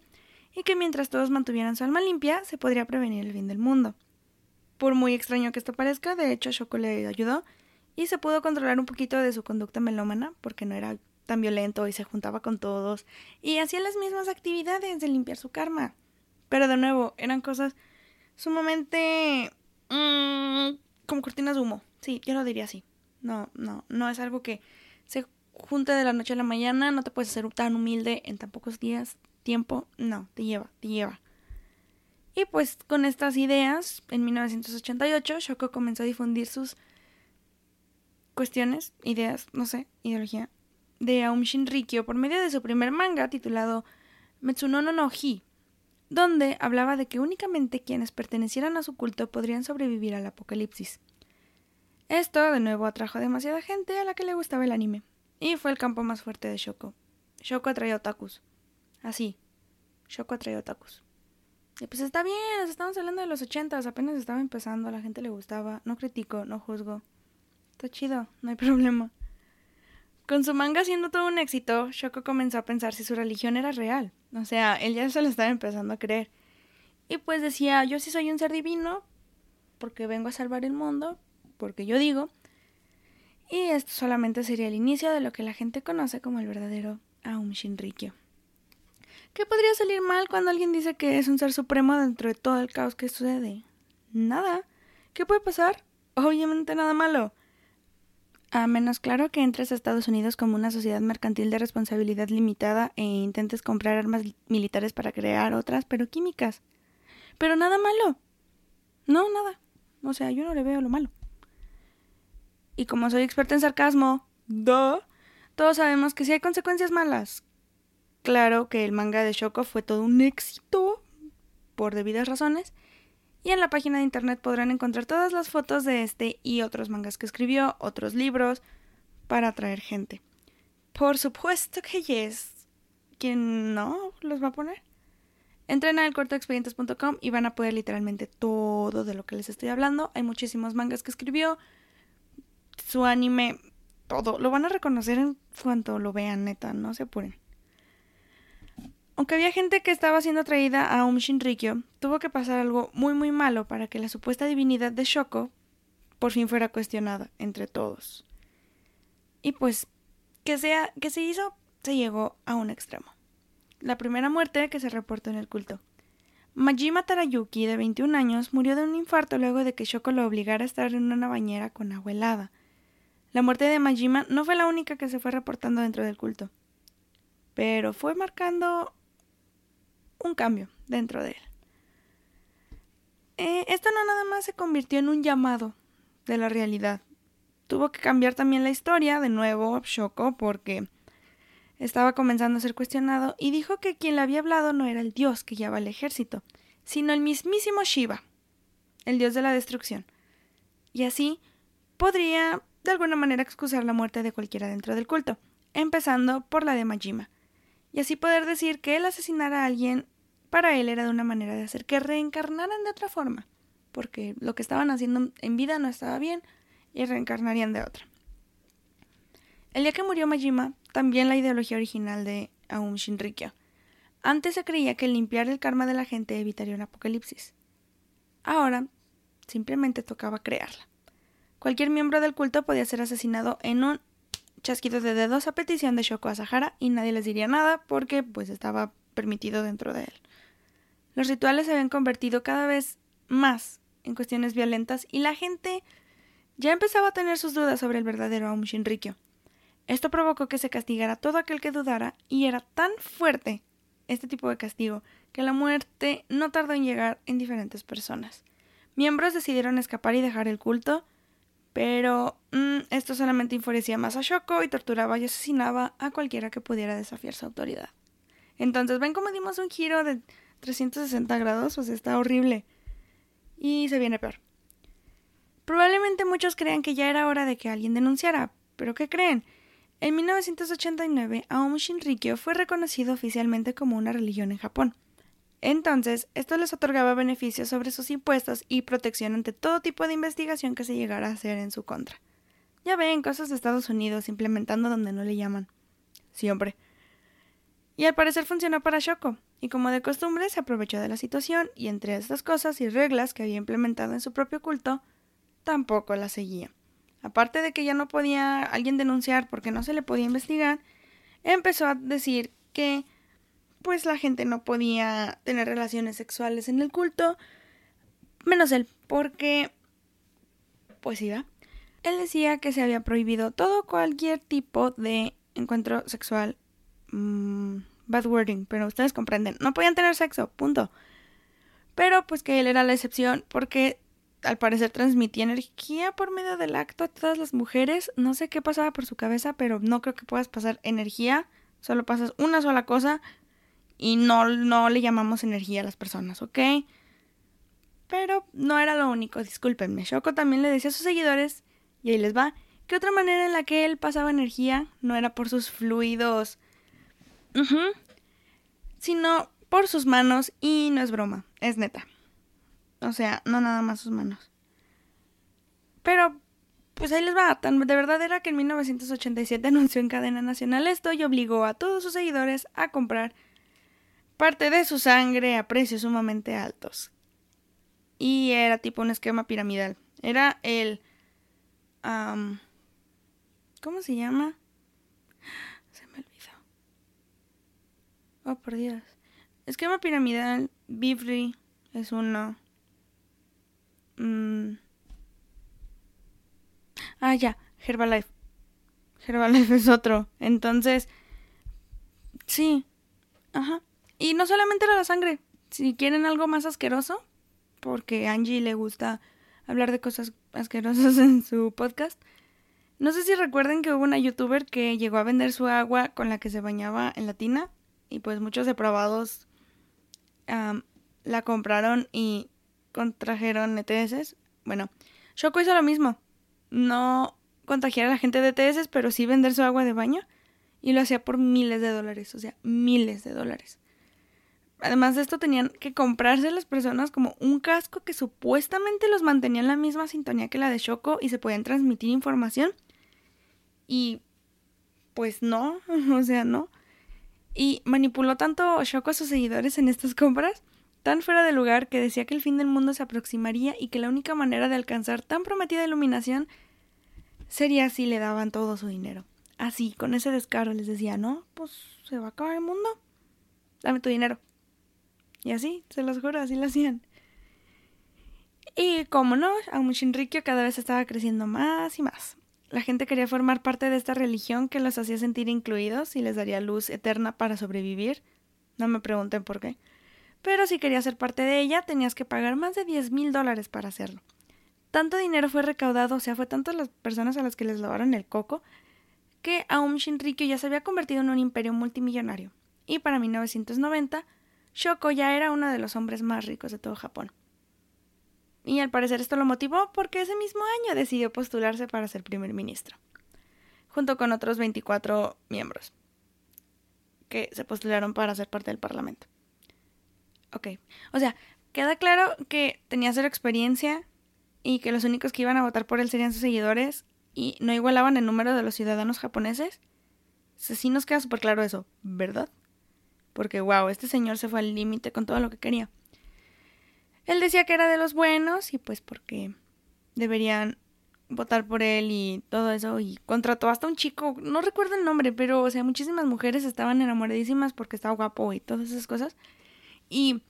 A: y que mientras todos mantuvieran su alma limpia, se podría prevenir el fin del mundo. Por muy extraño que esto parezca, de hecho Shoko le ayudó y se pudo controlar un poquito de su conducta melómana, porque no era tan violento y se juntaba con todos y hacía las mismas actividades de limpiar su karma. Pero de nuevo, eran cosas sumamente mmm, como cortinas de humo. Sí, yo lo diría así. No, no, no es algo que se junte de la noche a la mañana, no te puedes hacer tan humilde en tan pocos días, tiempo, no, te lleva, te lleva. Y pues con estas ideas, en 1988, Shoko comenzó a difundir sus cuestiones, ideas, no sé, ideología, de Aum Shinrikyo por medio de su primer manga titulado Metsunono no Hi, donde hablaba de que únicamente quienes pertenecieran a su culto podrían sobrevivir al apocalipsis. Esto de nuevo atrajo a demasiada gente a la que le gustaba el anime, y fue el campo más fuerte de Shoko. Shoko atraía otakus. Así. Shoko atraía otakus. Y pues está bien, estamos hablando de los ochentas, apenas estaba empezando, a la gente le gustaba, no critico, no juzgo. Está chido, no hay problema. Con su manga siendo todo un éxito, Shoko comenzó a pensar si su religión era real. O sea, él ya se lo estaba empezando a creer. Y pues decía, yo sí soy un ser divino, porque vengo a salvar el mundo, porque yo digo. Y esto solamente sería el inicio de lo que la gente conoce como el verdadero Aum Shinrikyo. ¿Qué podría salir mal cuando alguien dice que es un ser supremo dentro de todo el caos que sucede? Nada. ¿Qué puede pasar? Obviamente nada malo. A menos claro que entres a Estados Unidos como una sociedad mercantil de responsabilidad limitada e intentes comprar armas militares para crear otras, pero químicas. Pero nada malo. No, nada. O sea, yo no le veo lo malo. Y como soy experta en sarcasmo, ¡duh! todos sabemos que sí hay consecuencias malas. Claro que el manga de Shoko fue todo un éxito, por debidas razones, y en la página de internet podrán encontrar todas las fotos de este y otros mangas que escribió, otros libros, para atraer gente. Por supuesto que yes. ¿Quién no los va a poner? Entren a elcortoexpedientes.com y van a poder literalmente todo de lo que les estoy hablando. Hay muchísimos mangas que escribió. Su anime, todo. Lo van a reconocer en cuanto lo vean, neta. No se apuren. Aunque había gente que estaba siendo atraída a Um Shinrikyo, tuvo que pasar algo muy muy malo para que la supuesta divinidad de Shoko por fin fuera cuestionada entre todos. Y pues, que, sea, que se hizo, se llegó a un extremo. La primera muerte que se reportó en el culto. Majima Tarayuki, de 21 años, murió de un infarto luego de que Shoko lo obligara a estar en una bañera con agua helada. La muerte de Majima no fue la única que se fue reportando dentro del culto, pero fue marcando un cambio dentro de él. Eh, esto no nada más se convirtió en un llamado de la realidad. Tuvo que cambiar también la historia, de nuevo, Shoko, porque estaba comenzando a ser cuestionado y dijo que quien le había hablado no era el dios que llevaba el ejército, sino el mismísimo Shiva, el dios de la destrucción. Y así podría, de alguna manera, excusar la muerte de cualquiera dentro del culto, empezando por la de Majima, y así poder decir que él asesinara a alguien para él era de una manera de hacer que reencarnaran de otra forma, porque lo que estaban haciendo en vida no estaba bien y reencarnarían de otra. El día que murió Majima, también la ideología original de Aum Shinrikyo. Antes se creía que limpiar el karma de la gente evitaría un apocalipsis. Ahora, simplemente tocaba crearla. Cualquier miembro del culto podía ser asesinado en un chasquido de dedos a petición de Shoko Asahara y nadie les diría nada porque pues estaba permitido dentro de él. Los rituales se habían convertido cada vez más en cuestiones violentas y la gente ya empezaba a tener sus dudas sobre el verdadero Aum Shinrikyo. Esto provocó que se castigara a todo aquel que dudara y era tan fuerte este tipo de castigo que la muerte no tardó en llegar en diferentes personas. Miembros decidieron escapar y dejar el culto, pero mm, esto solamente enfurecía más a Shoko y torturaba y asesinaba a cualquiera que pudiera desafiar su autoridad. Entonces, ven cómo dimos un giro de 360 grados, pues está horrible. Y se viene peor. Probablemente muchos crean que ya era hora de que alguien denunciara, pero ¿qué creen? En 1989, Aum Shinrikyo fue reconocido oficialmente como una religión en Japón. Entonces, esto les otorgaba beneficios sobre sus impuestos y protección ante todo tipo de investigación que se llegara a hacer en su contra. Ya ven, cosas de Estados Unidos implementando donde no le llaman. Siempre. Y al parecer funcionó para Shoko, y como de costumbre se aprovechó de la situación y entre estas cosas y reglas que había implementado en su propio culto, tampoco la seguía. Aparte de que ya no podía alguien denunciar porque no se le podía investigar, empezó a decir que pues la gente no podía tener relaciones sexuales en el culto, menos él, porque pues iba. Él decía que se había prohibido todo cualquier tipo de encuentro sexual. Mm, bad wording, pero ustedes comprenden. No podían tener sexo, punto. Pero pues que él era la excepción porque al parecer transmitía energía por medio del acto a todas las mujeres. No sé qué pasaba por su cabeza, pero no creo que puedas pasar energía. Solo pasas una sola cosa y no, no le llamamos energía a las personas, ¿ok? Pero no era lo único, discúlpenme. Shoko también le decía a sus seguidores, y ahí les va, que otra manera en la que él pasaba energía no era por sus fluidos, sino por sus manos, y no es broma, es neta. O sea, no nada más sus manos. Pero, pues ahí les va. Tan de verdad era que en 1987 anunció en cadena nacional esto y obligó a todos sus seguidores a comprar parte de su sangre a precios sumamente altos. Y era tipo un esquema piramidal. Era el... ¿Cómo se llama? Se me olvidó. Oh, por Dios. Esquema piramidal, Bifri es uno. Mm. Ah, ya, Herbalife. Herbalife es otro. Entonces, sí. Ajá. Y no solamente era la sangre. Si quieren algo más asqueroso, porque Angie le gusta hablar de cosas asquerosas en su podcast. No sé si recuerden que hubo una youtuber que llegó a vender su agua con la que se bañaba en la tina y pues muchos depravados la compraron y contrajeron ETS. Bueno, Shoko hizo lo mismo. No contagiar a la gente de ETS, pero sí vender su agua de baño y lo hacía por miles de dólares, o sea, miles de dólares. Además de esto, tenían que comprarse las personas como un casco que supuestamente los mantenía en la misma sintonía que la de Shoko y se podían transmitir información. Y pues no, o sea, no. Y manipuló tanto Shoko a sus seguidores en estas compras, tan fuera de lugar que decía que el fin del mundo se aproximaría y que la única manera de alcanzar tan prometida iluminación sería si le daban todo su dinero. Así, con ese descaro les decía, no, pues se va a acabar el mundo. Dame tu dinero. Y así, se los juro, así lo hacían. Y como no, Aum Shinrikyo cada vez estaba creciendo más y más. La gente quería formar parte de esta religión que los hacía sentir incluidos y les daría luz eterna para sobrevivir. No me pregunten por qué. Pero si querías ser parte de ella, tenías que pagar más de 10 mil dólares para hacerlo. Tanto dinero fue recaudado, o sea, fue tanto las personas a las que les lavaron el coco, que Aum Shinrikyo ya se había convertido en un imperio multimillonario. Y para 1990 Shoko ya era uno de los hombres más ricos de todo Japón. Y al parecer esto lo motivó porque ese mismo año decidió postularse para ser primer ministro, junto con otros 24 miembros que se postularon para ser parte del parlamento. Ok, o sea, queda claro que tenía cero experiencia y que los únicos que iban a votar por él serían sus seguidores y no igualaban el número de los ciudadanos japoneses. sí nos queda súper claro eso, ¿verdad? porque wow, este señor se fue al límite con todo lo que quería. Él decía que era de los buenos y pues porque deberían votar por él y todo eso y contrató hasta un chico, no recuerdo el nombre, pero o sea, muchísimas mujeres estaban enamoradísimas porque estaba guapo y todas esas cosas y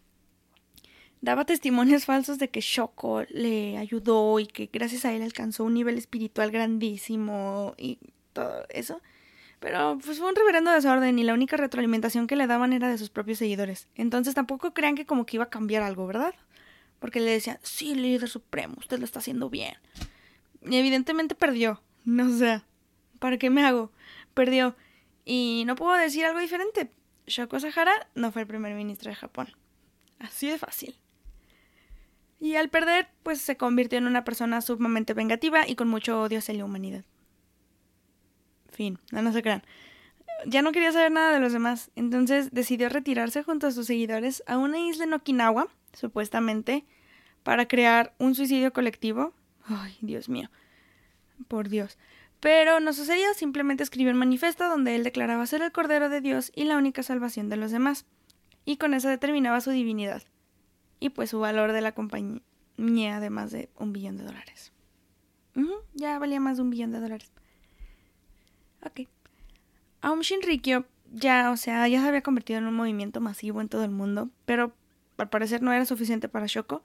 A: daba testimonios falsos de que Shoko le ayudó y que gracias a él alcanzó un nivel espiritual grandísimo y todo eso. Pero pues fue un reverendo desorden y la única retroalimentación que le daban era de sus propios seguidores. Entonces tampoco crean que como que iba a cambiar algo, ¿verdad? Porque le decían, sí, líder supremo, usted lo está haciendo bien. Y evidentemente perdió. No sé. ¿Para qué me hago? Perdió. Y no puedo decir algo diferente. Shoko Sahara no fue el primer ministro de Japón. Así de fácil. Y al perder, pues se convirtió en una persona sumamente vengativa y con mucho odio hacia la humanidad. Fin, no, no se crean. Ya no quería saber nada de los demás, entonces decidió retirarse junto a sus seguidores a una isla en Okinawa, supuestamente, para crear un suicidio colectivo. Ay, Dios mío. Por Dios. Pero no sucedió, simplemente escribió un manifiesto donde él declaraba ser el Cordero de Dios y la única salvación de los demás. Y con eso determinaba su divinidad. Y pues su valor de la compañía de más de un billón de dólares. ya valía más de un billón de dólares. Ok. Aum Shinrikyo ya, o sea, ya se había convertido en un movimiento masivo en todo el mundo, pero al parecer no era suficiente para Shoko,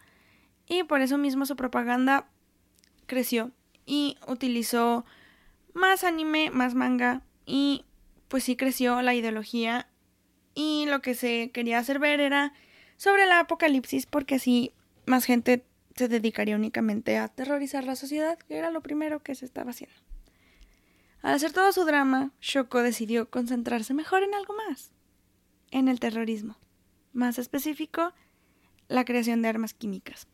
A: y por eso mismo su propaganda creció y utilizó más anime, más manga, y pues sí creció la ideología, y lo que se quería hacer ver era sobre la apocalipsis, porque así más gente se dedicaría únicamente a aterrorizar la sociedad, que era lo primero que se estaba haciendo. Al hacer todo su drama, Shoko decidió concentrarse mejor en algo más, en el terrorismo. Más específico, la creación de armas químicas.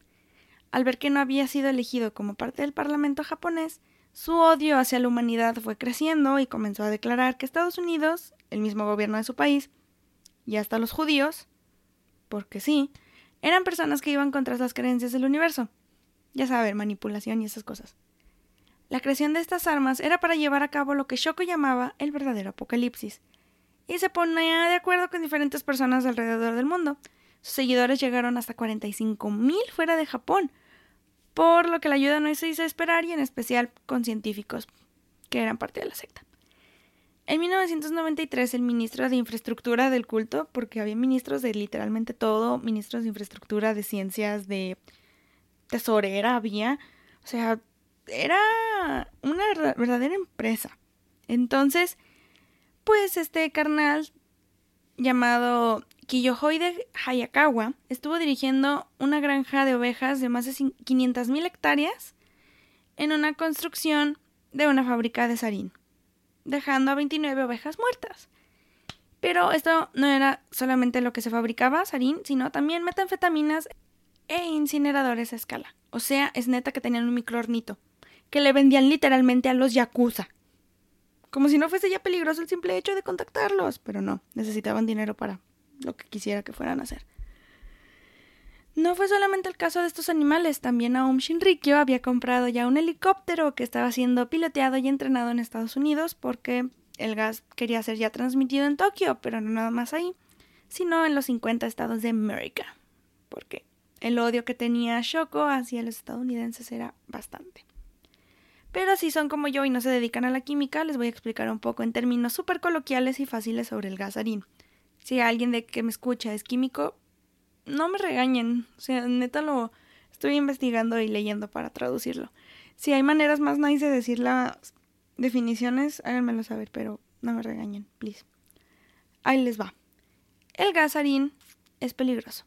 A: Al ver que no había sido elegido como parte del Parlamento japonés, su odio hacia la humanidad fue creciendo y comenzó a declarar que Estados Unidos, el mismo gobierno de su país, y hasta los judíos, porque sí, eran personas que iban contra las creencias del universo. Ya saben, manipulación y esas cosas. La creación de estas armas era para llevar a cabo lo que Shoko llamaba el verdadero apocalipsis, y se ponía de acuerdo con diferentes personas alrededor del mundo. Sus seguidores llegaron hasta 45.000 fuera de Japón, por lo que la ayuda no se hizo esperar y en especial con científicos que eran parte de la secta. En 1993 el ministro de infraestructura del culto, porque había ministros de literalmente todo, ministros de infraestructura, de ciencias, de tesorera había, o sea, era una verdadera empresa. Entonces, pues este carnal llamado Kiyohoide Hayakawa estuvo dirigiendo una granja de ovejas de más de 500.000 hectáreas en una construcción de una fábrica de sarín, dejando a 29 ovejas muertas. Pero esto no era solamente lo que se fabricaba, sarín, sino también metanfetaminas e incineradores a escala. O sea, es neta que tenían un microornito que le vendían literalmente a los yakuza. Como si no fuese ya peligroso el simple hecho de contactarlos, pero no, necesitaban dinero para lo que quisiera que fueran a hacer. No fue solamente el caso de estos animales, también Aum Shinrikyo había comprado ya un helicóptero que estaba siendo piloteado y entrenado en Estados Unidos porque el gas quería ser ya transmitido en Tokio, pero no nada más ahí, sino en los 50 estados de América, porque el odio que tenía Shoko hacia los estadounidenses era bastante. Pero si son como yo y no se dedican a la química, les voy a explicar un poco en términos súper coloquiales y fáciles sobre el gasarín. Si alguien de que me escucha es químico, no me regañen. O sea, neta lo estoy investigando y leyendo para traducirlo. Si hay maneras más nice de decir las definiciones, háganmelo saber, pero no me regañen, please. Ahí les va. El gasarín es peligroso.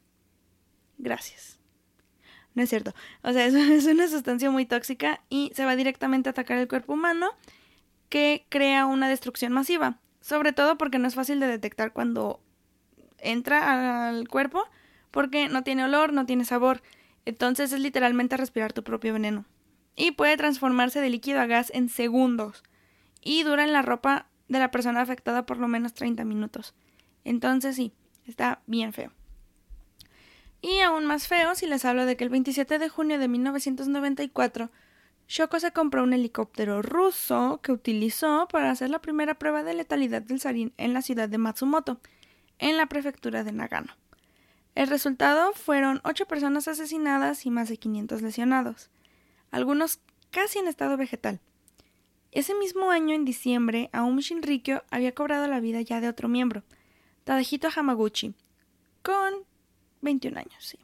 A: Gracias. No es cierto. O sea, es, una sustancia muy tóxica y se va directamente a atacar el cuerpo humano que crea una destrucción masiva. Sobre todo porque no es fácil de detectar cuando entra al cuerpo porque no tiene olor, no tiene sabor. Entonces es literalmente respirar tu propio veneno. Y puede transformarse de líquido a gas en segundos. Y dura en la ropa de la persona afectada por lo menos 30 minutos. Entonces sí, está bien feo. Y aún más feo si les hablo de que el 27 de junio de 1994, Shoko se compró un helicóptero ruso que utilizó para hacer la primera prueba de letalidad del sarín en la ciudad de Matsumoto, en la prefectura de Nagano. El resultado fueron ocho personas asesinadas y más de 500 lesionados, algunos casi en estado vegetal. Ese mismo año, en diciembre, Aum Shinrikyo había cobrado la vida ya de otro miembro, Tadahito Hamaguchi, con 21 años, sí.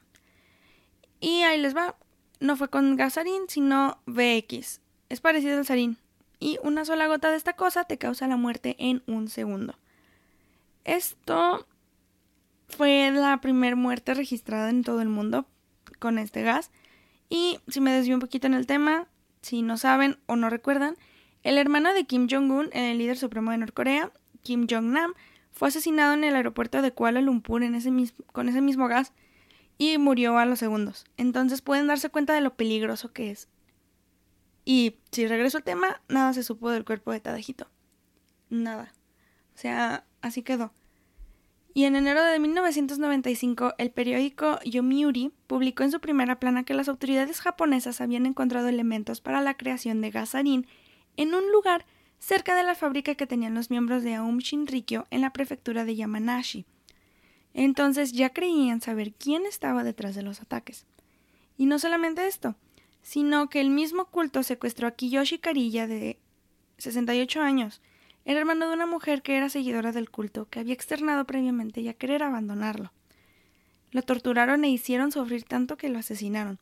A: Y ahí les va. No fue con gasarín, sino VX. Es parecido al sarín. Y una sola gota de esta cosa te causa la muerte en un segundo. Esto fue la primera muerte registrada en todo el mundo con este gas. Y si me desvío un poquito en el tema, si no saben o no recuerdan, el hermano de Kim Jong-un, el líder supremo de Norcorea, Kim Jong-nam, fue asesinado en el aeropuerto de Kuala Lumpur con ese mismo gas y murió a los segundos. Entonces pueden darse cuenta de lo peligroso que es. Y si regreso al tema, nada se supo del cuerpo de Tadejito. Nada. O sea, así quedó. Y en enero de 1995, el periódico Yomiuri publicó en su primera plana que las autoridades japonesas habían encontrado elementos para la creación de gasarín en un lugar cerca de la fábrica que tenían los miembros de Aum Shinrikyo en la prefectura de Yamanashi. Entonces ya creían saber quién estaba detrás de los ataques. Y no solamente esto, sino que el mismo culto secuestró a Kiyoshi Karilla de 68 años, era hermano de una mujer que era seguidora del culto, que había externado previamente ya querer abandonarlo. Lo torturaron e hicieron sufrir tanto que lo asesinaron.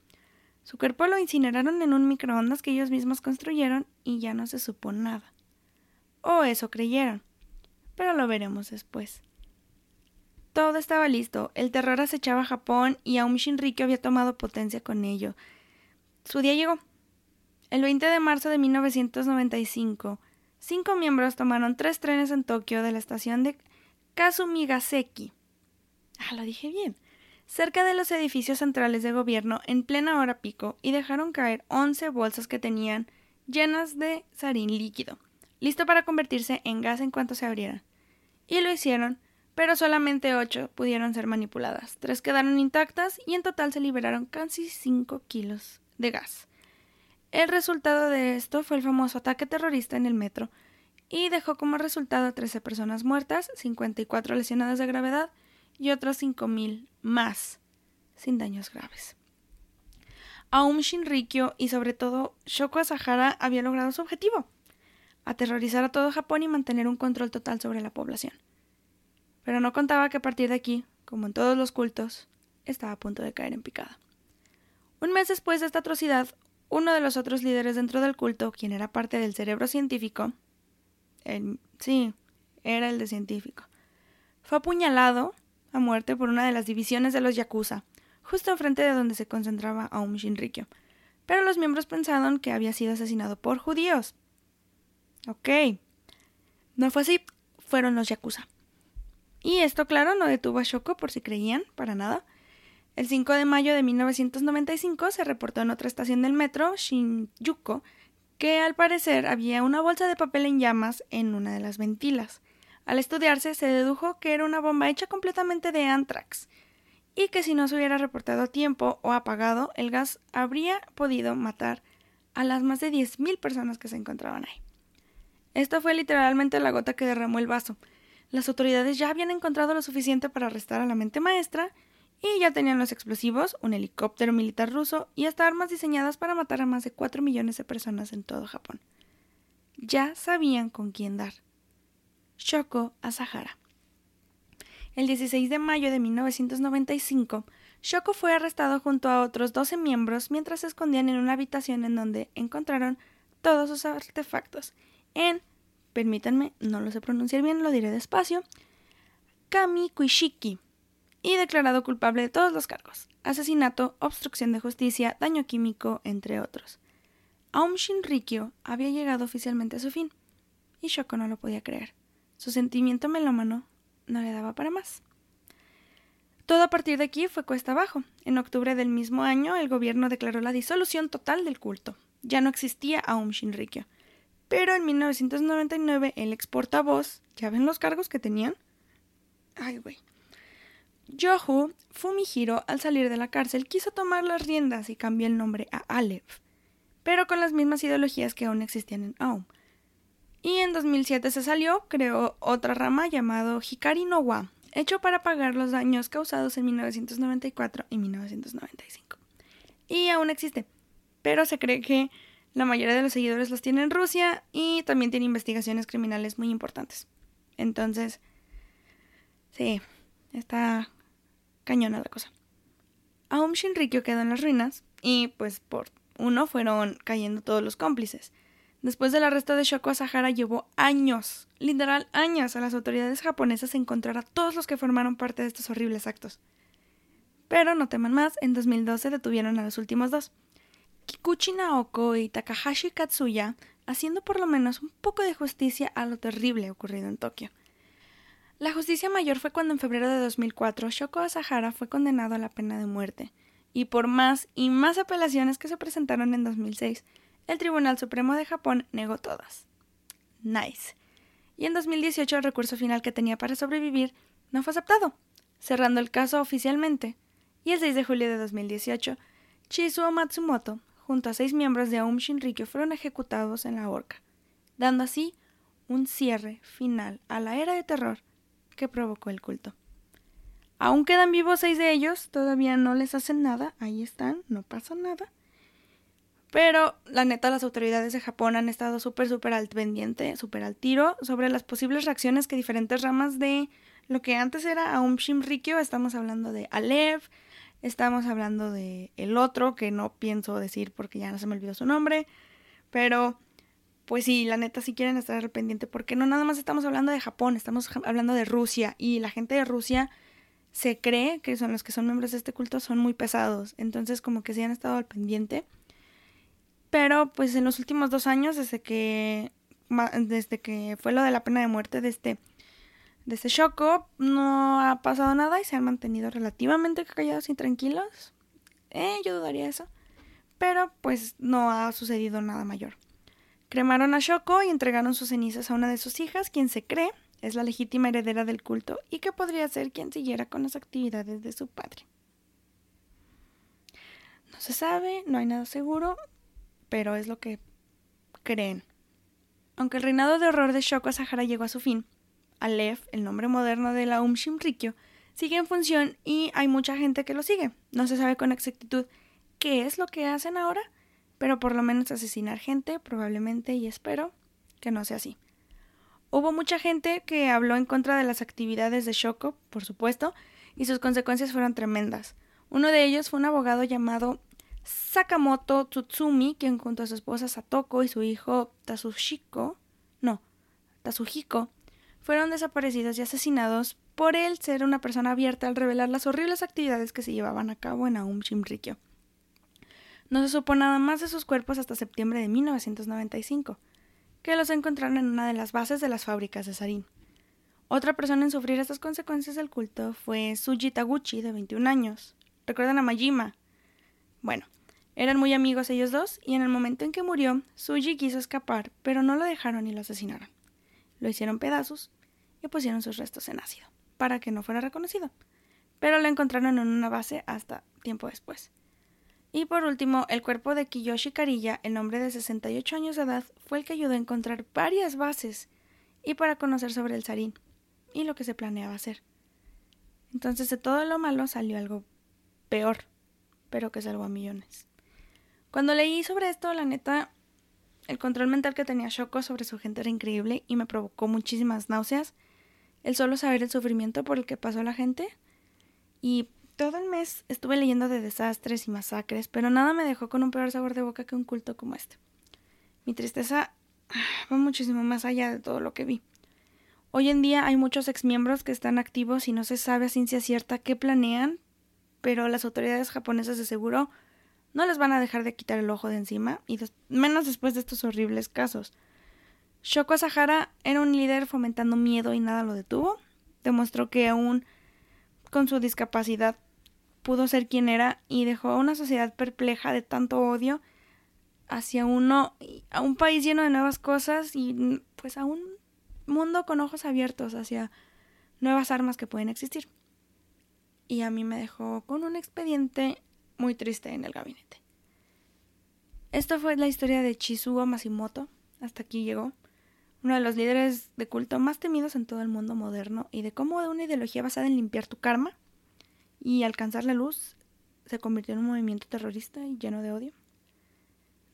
A: Su cuerpo lo incineraron en un microondas que ellos mismos construyeron y ya no se supo nada. O eso creyeron. Pero lo veremos después. Todo estaba listo. El terror acechaba a Japón y aún Shinrikyo había tomado potencia con ello. Su día llegó. El 20 de marzo de 1995, cinco miembros tomaron tres trenes en Tokio de la estación de Kasumigaseki. Ah, lo dije bien. Cerca de los edificios centrales de gobierno en plena hora pico y dejaron caer once bolsas que tenían llenas de sarín líquido, listo para convertirse en gas en cuanto se abrieran. Y lo hicieron, pero solamente ocho pudieron ser manipuladas. Tres quedaron intactas y en total se liberaron casi cinco kilos de gas. El resultado de esto fue el famoso ataque terrorista en el metro y dejó como resultado 13 personas muertas, 54 lesionadas de gravedad y otros 5.000 más sin daños graves. Aum Shinrikyo y sobre todo Shoko Asahara había logrado su objetivo, aterrorizar a todo Japón y mantener un control total sobre la población. Pero no contaba que a partir de aquí, como en todos los cultos, estaba a punto de caer en picada. Un mes después de esta atrocidad, uno de los otros líderes dentro del culto, quien era parte del cerebro científico, sí, era el de científico, fue apuñalado a muerte por una de las divisiones de los Yakuza, justo enfrente de donde se concentraba Aum Shinrikyo. Pero los miembros pensaron que había sido asesinado por judíos. Ok. No fue así, fueron los Yakuza. Y esto, claro, no detuvo a Shoko por si creían, para nada. El 5 de mayo de 1995 se reportó en otra estación del metro, Shinjuku, que al parecer había una bolsa de papel en llamas en una de las ventilas. Al estudiarse se dedujo que era una bomba hecha completamente de anthrax y que si no se hubiera reportado a tiempo o apagado, el gas habría podido matar a las más de 10.000 personas que se encontraban ahí. Esto fue literalmente la gota que derramó el vaso. Las autoridades ya habían encontrado lo suficiente para arrestar a la mente maestra y ya tenían los explosivos, un helicóptero militar ruso y hasta armas diseñadas para matar a más de 4 millones de personas en todo Japón. Ya sabían con quién dar. Shoko Asahara. El 16 de mayo de 1995, Shoko fue arrestado junto a otros 12 miembros mientras se escondían en una habitación en donde encontraron todos sus artefactos en, permítanme, no lo sé pronunciar bien, lo diré despacio, Kamikuishiki, y declarado culpable de todos los cargos, asesinato, obstrucción de justicia, daño químico, entre otros. Aum Shinrikyo había llegado oficialmente a su fin, y Shoko no lo podía creer. Su sentimiento melómano no le daba para más. Todo a partir de aquí fue cuesta abajo. En octubre del mismo año, el gobierno declaró la disolución total del culto. Ya no existía Aum Shinrikyo. Pero en 1999, el ex portavoz, ¿ya ven los cargos que tenían? Ay, güey. Yohu Fumihiro, al salir de la cárcel, quiso tomar las riendas y cambió el nombre a Aleph, pero con las mismas ideologías que aún existían en Aum. Y en 2007 se salió, creó otra rama llamado Hikari no Wa, hecho para pagar los daños causados en 1994 y 1995. Y aún existe, pero se cree que la mayoría de los seguidores los tiene en Rusia y también tiene investigaciones criminales muy importantes. Entonces, sí, está cañona la cosa. Aum Shinrikyo quedó en las ruinas y pues por uno fueron cayendo todos los cómplices. Después del arresto de Shoko Asahara llevó años, literal años, a las autoridades japonesas encontrar a todos los que formaron parte de estos horribles actos. Pero no teman más, en 2012 detuvieron a los últimos dos. Kikuchi Naoko y Takahashi Katsuya, haciendo por lo menos un poco de justicia a lo terrible ocurrido en Tokio. La justicia mayor fue cuando en febrero de 2004 Shoko Asahara fue condenado a la pena de muerte, y por más y más apelaciones que se presentaron en 2006, el Tribunal Supremo de Japón negó todas. Nice. Y en 2018 el recurso final que tenía para sobrevivir no fue aceptado, cerrando el caso oficialmente. Y el 6 de julio de 2018, Chizuo Matsumoto, junto a seis miembros de Aum Shinrikyo, fueron ejecutados en la horca, dando así un cierre final a la era de terror que provocó el culto. Aún quedan vivos seis de ellos, todavía no les hacen nada, ahí están, no pasa nada. Pero la neta, las autoridades de Japón han estado súper, súper al pendiente, súper al tiro sobre las posibles reacciones que diferentes ramas de lo que antes era Aum Shinrikyo, estamos hablando de Aleph, estamos hablando de el otro, que no pienso decir porque ya no se me olvidó su nombre, pero pues sí, la neta, si quieren estar al pendiente, porque no nada más estamos hablando de Japón, estamos hablando de Rusia, y la gente de Rusia se cree que son los que son miembros de este culto son muy pesados, entonces como que sí han estado al pendiente. Pero pues en los últimos dos años, desde que, desde que fue lo de la pena de muerte de este, de este Shoko, no ha pasado nada y se han mantenido relativamente callados y tranquilos. Eh, yo dudaría eso. Pero pues no ha sucedido nada mayor. Cremaron a Shoko y entregaron sus cenizas a una de sus hijas, quien se cree es la legítima heredera del culto y que podría ser quien siguiera con las actividades de su padre. No se sabe, no hay nada seguro, pero es lo que creen. Aunque el reinado de horror de Shoko Sahara llegó a su fin, Aleph, el nombre moderno de la Um Shimrikyo, sigue en función y hay mucha gente que lo sigue. No se sabe con exactitud qué es lo que hacen ahora, pero por lo menos asesinar gente, probablemente y espero que no sea así. Hubo mucha gente que habló en contra de las actividades de Shoko, por supuesto, y sus consecuencias fueron tremendas. Uno de ellos fue un abogado llamado Sakamoto Tsutsumi, quien junto a su esposa Satoko y su hijo Tazushiko, no, Tazuhiko, fueron desaparecidos y asesinados por él ser una persona abierta al revelar las horribles actividades que se llevaban a cabo en Aum Shinrikyo. No se supo nada más de sus cuerpos hasta septiembre de 1995, que los encontraron en una de las bases de las fábricas de sarín. Otra persona en sufrir estas consecuencias del culto fue Suji Taguchi, de 21 años. ¿Recuerdan a Majima? Bueno, eran muy amigos ellos dos, y en el momento en que murió, Suji quiso escapar, pero no lo dejaron y lo asesinaron. Lo hicieron pedazos y pusieron sus restos en ácido, para que no fuera reconocido. Pero lo encontraron en una base hasta tiempo después. Y por último, el cuerpo de Kiyoshi Kariya, el hombre de 68 años de edad, fue el que ayudó a encontrar varias bases y para conocer sobre el sarín y lo que se planeaba hacer. Entonces de todo lo malo salió algo peor, pero que salvó a millones. Cuando leí sobre esto, la neta, el control mental que tenía Shoko sobre su gente era increíble y me provocó muchísimas náuseas. El solo saber el sufrimiento por el que pasó la gente y todo el mes estuve leyendo de desastres y masacres, pero nada me dejó con un peor sabor de boca que un culto como este. Mi tristeza va muchísimo más allá de todo lo que vi. Hoy en día hay muchos exmiembros que están activos y no se sabe a ciencia cierta qué planean, pero las autoridades japonesas de seguro no les van a dejar de quitar el ojo de encima, y menos después de estos horribles casos. Shoko Sahara era un líder fomentando miedo y nada lo detuvo. Demostró que aún con su discapacidad pudo ser quien era y dejó a una sociedad perpleja de tanto odio hacia uno, a un país lleno de nuevas cosas y pues a un mundo con ojos abiertos hacia nuevas armas que pueden existir. Y a mí me dejó con un expediente muy triste en el gabinete. Esto fue la historia de Chizuo Masimoto. Hasta aquí llegó uno de los líderes de culto más temidos en todo el mundo moderno, y de cómo una ideología basada en limpiar tu karma y alcanzar la luz se convirtió en un movimiento terrorista y lleno de odio.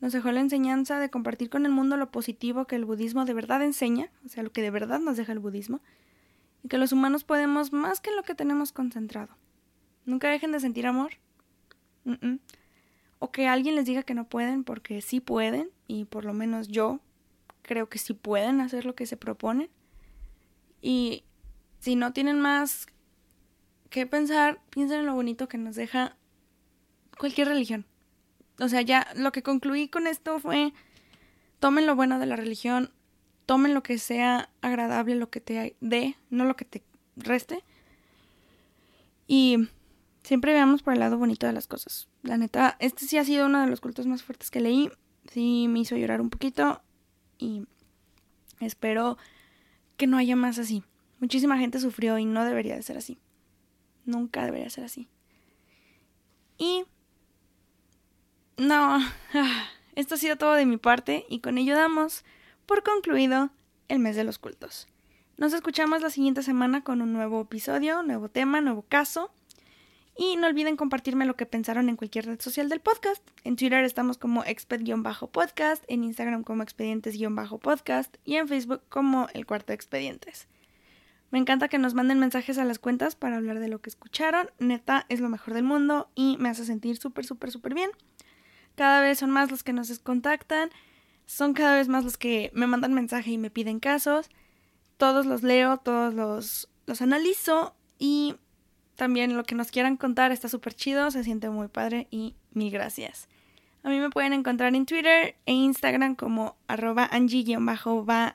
A: Nos dejó la enseñanza de compartir con el mundo lo positivo que el budismo de verdad enseña, o sea, lo que de verdad nos deja el budismo, y que los humanos podemos más que lo que tenemos concentrado. Nunca dejen de sentir amor. O que alguien les diga que no pueden porque sí pueden, y por lo menos yo creo que sí pueden hacer lo que se proponen. Y si no tienen más que pensar, piensen en lo bonito que nos deja cualquier religión. O sea, ya lo que concluí con esto fue, tomen lo bueno de la religión, tomen lo que sea agradable, lo que te dé, no lo que te reste. Y siempre veamos por el lado bonito de las cosas. La neta, este sí ha sido uno de los cultos más fuertes que leí. Sí me hizo llorar un poquito y espero que no haya más así. Muchísima gente sufrió y no debería de ser así. Nunca debería ser así. Y... No, esto ha sido todo de mi parte y con ello damos por concluido el mes de los cultos. Nos escuchamos la siguiente semana con un nuevo episodio, nuevo tema, nuevo caso. Y no olviden compartirme lo que pensaron en cualquier red social del podcast. En Twitter estamos como exped-podcast, en Instagram como expedientes-podcast y en Facebook como el cuarto expedientes. Me encanta que nos manden mensajes a las cuentas para hablar de lo que escucharon. Neta, es lo mejor del mundo y me hace sentir súper, súper, súper bien. Cada vez son más los que nos contactan, son cada vez más los que me mandan mensaje y me piden casos. Todos los leo, todos los, los analizo y también lo que nos quieran contar está súper chido, se siente muy padre y mil gracias. A mí me pueden encontrar en Twitter e Instagram como arroba angie-van,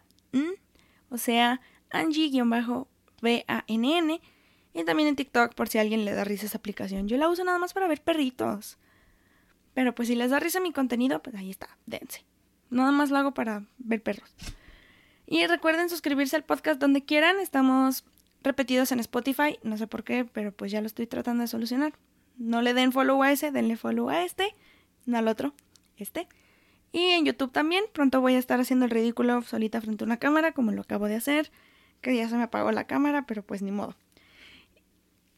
A: o sea, angie-bann. Y también en TikTok por si alguien le da risa esa aplicación. Yo la uso nada más para ver perritos. Pero pues si les da risa mi contenido, pues ahí está, dense. Nada más lo hago para ver perros. Y recuerden suscribirse al podcast donde quieran. Estamos repetidos en Spotify. No sé por qué, pero pues ya lo estoy tratando de solucionar. No le den follow a ese, denle follow a este, no al otro, este. Y en YouTube también. Pronto voy a estar haciendo el ridículo solita frente a una cámara, como lo acabo de hacer. Que ya se me apagó la cámara, pero pues ni modo.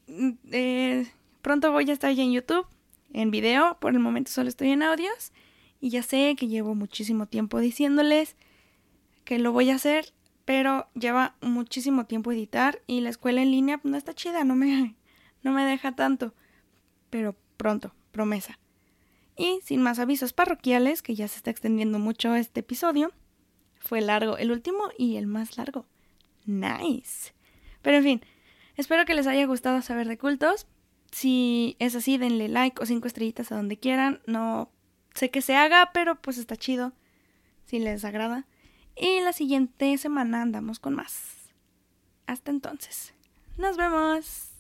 A: Mm, eh, pronto voy a estar ya en YouTube, en video. Por el momento solo estoy en audios. Y ya sé que llevo muchísimo tiempo diciéndoles que lo voy a hacer, pero lleva muchísimo tiempo editar y la escuela en línea no está chida, no me, no me deja tanto. Pero pronto, promesa. Y sin más avisos parroquiales, que ya se está extendiendo mucho este episodio, fue largo, el último y el más largo. Nice. Pero en fin, espero que les haya gustado saber de cultos. Si es así, denle like o cinco estrellitas a donde quieran. No sé que se haga, pero pues está chido si les agrada. Y la siguiente semana andamos con más. Hasta entonces. Nos vemos.